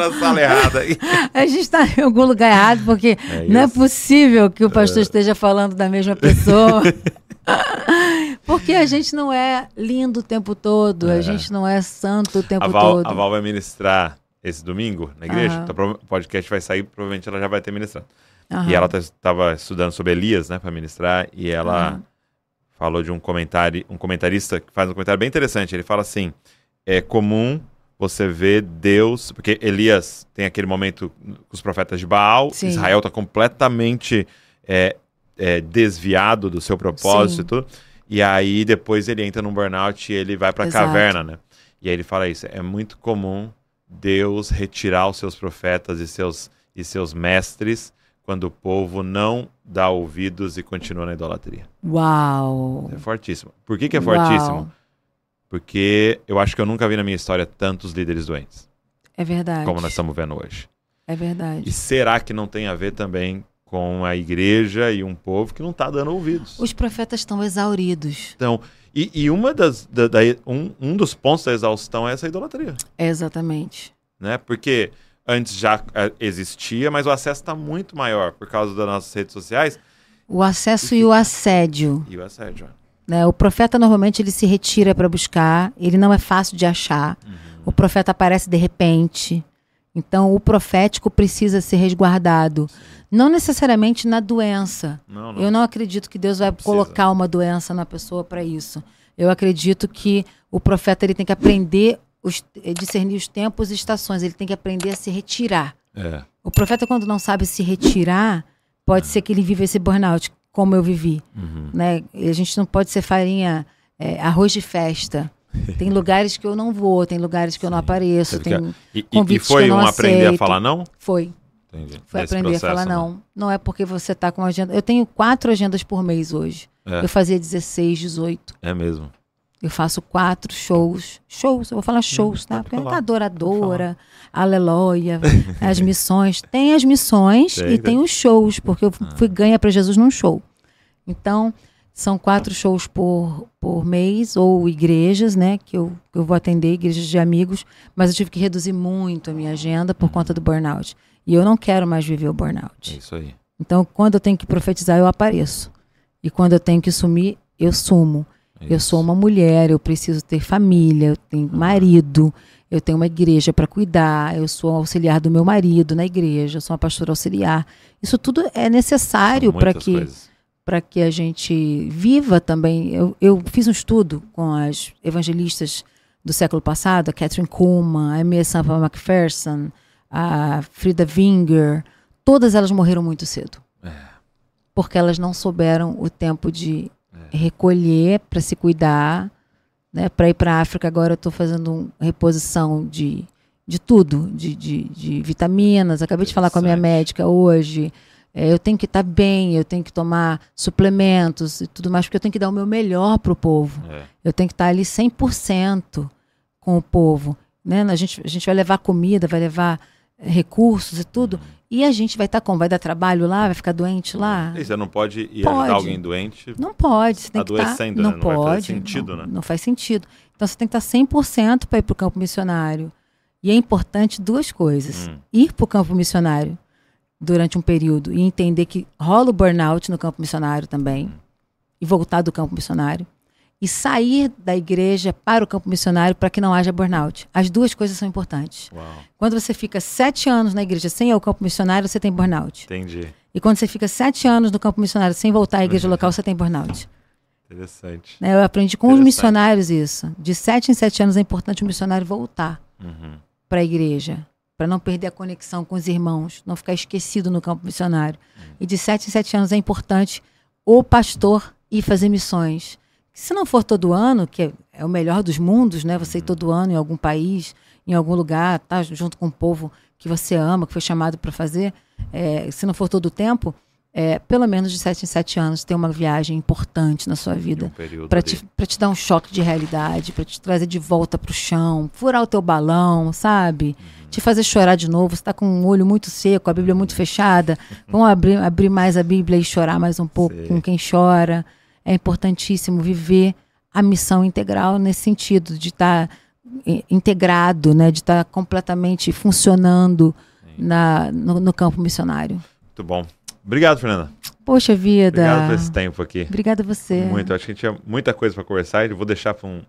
a gente está em algum lugar errado, porque é não é possível que o pastor é. esteja falando da mesma pessoa. Porque a gente não é lindo o tempo todo, a gente não é santo o tempo a Val, todo. A Val vai ministrar esse domingo na igreja. Uhum. Então, o podcast vai sair, provavelmente ela já vai ter ministrado. Uhum. E ela estava estudando sobre Elias, né, para ministrar, e ela uhum. falou de um comentário, um comentarista que faz um comentário bem interessante. Ele fala assim: é comum você ver Deus, porque Elias tem aquele momento com os profetas de Baal, Sim. Israel está completamente é, é, desviado do seu propósito Sim. e tudo. E aí depois ele entra num burnout e ele vai para a caverna, né? E aí ele fala isso: é muito comum Deus retirar os seus profetas e seus, e seus mestres quando o povo não dá ouvidos e continua na idolatria. Uau! É fortíssimo. Por que, que é fortíssimo? Uau. Porque eu acho que eu nunca vi na minha história tantos líderes doentes. É verdade. Como nós estamos vendo hoje. É verdade. E será que não tem a ver também com a igreja e um povo que não está dando ouvidos? Os profetas estão exauridos. Então, e, e uma das, da, da, um, um dos pontos da exaustão é essa idolatria. exatamente. Né? Porque antes já é, existia, mas o acesso está muito maior por causa das nossas redes sociais. O acesso e, e o assédio. E o assédio. É. Né? O profeta normalmente ele se retira para buscar, ele não é fácil de achar. Uhum. O profeta aparece de repente. Então o profético precisa ser resguardado. Não necessariamente na doença. Não, não. Eu não acredito que Deus vai colocar uma doença na pessoa para isso. Eu acredito que o profeta ele tem que aprender os, eh, discernir os tempos e estações. Ele tem que aprender a se retirar. É. O profeta quando não sabe se retirar, pode é. ser que ele viva esse burnout, como eu vivi. Uhum. Né? E a gente não pode ser farinha, é, arroz de festa. Tem lugares que eu não vou, tem lugares que eu não apareço, tem e, e foi um aprender a falar não? Foi. Entendi. Foi aprender processo, a falar né? não. Não é porque você está com uma agenda. Eu tenho quatro agendas por mês hoje. É. Eu fazia 16, 18. É mesmo. Eu faço quatro shows. Shows, eu vou falar shows, tá? Porque é adoradora, aleluia, as missões. Tem as missões tem, e tem. tem os shows, porque eu ah. fui ganha para Jesus num show. Então, são quatro shows por, por mês, ou igrejas, né? Que eu, eu vou atender, igrejas de amigos. Mas eu tive que reduzir muito a minha agenda por conta do burnout. E eu não quero mais viver o burnout. É isso aí. Então, quando eu tenho que profetizar, eu apareço. E quando eu tenho que sumir, eu sumo. É eu sou uma mulher, eu preciso ter família, eu tenho marido, eu tenho uma igreja para cuidar, eu sou auxiliar do meu marido na igreja, eu sou uma pastora auxiliar. Isso tudo é necessário para que para que a gente viva também. Eu, eu, fiz um estudo com as evangelistas do século passado, a Catherine Kuhlman, a Emma Sampa McPherson, a Frida Winger, todas elas morreram muito cedo. É. Porque elas não souberam o tempo de é. recolher para se cuidar. Né? Para ir para a África, agora eu estou fazendo uma reposição de, de tudo, de, de, de vitaminas. Acabei de falar com a minha médica hoje. É, eu tenho que estar tá bem, eu tenho que tomar suplementos e tudo mais, porque eu tenho que dar o meu melhor para o povo. É. Eu tenho que estar tá ali 100% com o povo. Né? A, gente, a gente vai levar comida, vai levar eh, recursos e tudo. Uhum. E a gente vai estar tá como? Vai dar trabalho lá? Vai ficar doente lá? E você não pode ir pode. ajudar alguém doente? Não pode. Você tem adoecendo, que tá, não, não pode, faz sentido, não, né? Não faz sentido. Então você tem que estar 100% para ir para o campo missionário. E é importante duas coisas. Hum. Ir para o campo missionário durante um período e entender que rola o burnout no campo missionário também. E voltar do campo missionário e sair da igreja para o campo missionário para que não haja burnout. As duas coisas são importantes. Uau. Quando você fica sete anos na igreja sem ir ao campo missionário, você tem burnout. Entendi. E quando você fica sete anos no campo missionário sem voltar à igreja uhum. local, você tem burnout. Interessante. Né, eu aprendi com os missionários isso. De sete em sete anos é importante o missionário voltar uhum. para a igreja, para não perder a conexão com os irmãos, não ficar esquecido no campo missionário. E de sete em sete anos é importante o pastor ir fazer missões se não for todo ano, que é o melhor dos mundos, né? Você ir todo ano em algum país, em algum lugar, tá junto com o povo que você ama, que foi chamado para fazer. É, se não for todo o tempo, é, pelo menos de sete em sete anos, ter uma viagem importante na sua vida. Um para te, te dar um choque de realidade, para te trazer de volta para o chão, furar o teu balão, sabe? Uhum. Te fazer chorar de novo. Você está com um olho muito seco, a Bíblia muito fechada. Vamos abrir, abrir mais a Bíblia e chorar mais um pouco Sei. com quem chora é importantíssimo viver a missão integral nesse sentido, de estar tá integrado, né, de estar tá completamente funcionando na, no, no, campo missionário. Muito bom. Obrigado, Fernanda. Poxa vida. Obrigado por esse tempo aqui. Obrigada a você. Muito. Acho que a gente tinha muita coisa para conversar e vou deixar para um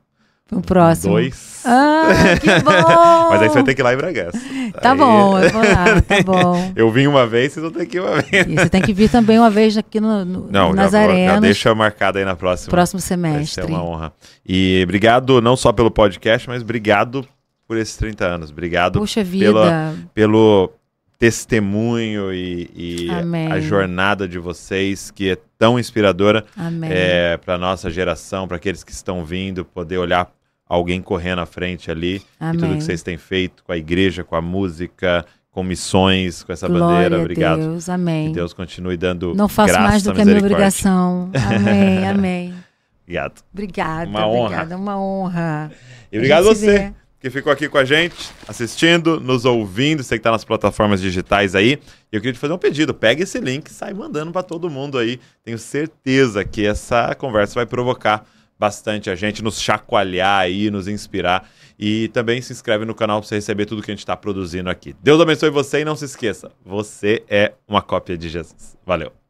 o próximo. Dois. Ah, que bom! Mas aí você vai ter que ir lá em Bragança. Tá aí... bom, eu vou lá, tá bom. eu vim uma vez, vocês vão ter que ir uma vez. E você tem que vir também uma vez aqui no, no Não, já, arenas. Já deixa marcado aí na próxima. Próximo semestre. Vai ser uma honra. E obrigado não só pelo podcast, mas obrigado por esses 30 anos. Obrigado Puxa vida. Pela, pelo testemunho e, e a jornada de vocês, que é tão inspiradora é, para nossa geração, para aqueles que estão vindo, poder olhar alguém correndo à frente ali. Amém. E tudo que vocês têm feito com a igreja, com a música, com missões, com essa Glória bandeira. Obrigado. Deus, amém. Que Deus continue dando Não faço graça, mais do que a minha obrigação. Amém, amém. Obrigado. Obrigada, uma honra. obrigada, uma honra. E obrigado a você que ficou aqui com a gente, assistindo, nos ouvindo, você que está nas plataformas digitais aí. Eu queria te fazer um pedido, pega esse link e sai mandando para todo mundo aí. Tenho certeza que essa conversa vai provocar bastante a gente, nos chacoalhar aí, nos inspirar. E também se inscreve no canal para você receber tudo que a gente está produzindo aqui. Deus abençoe você e não se esqueça, você é uma cópia de Jesus. Valeu!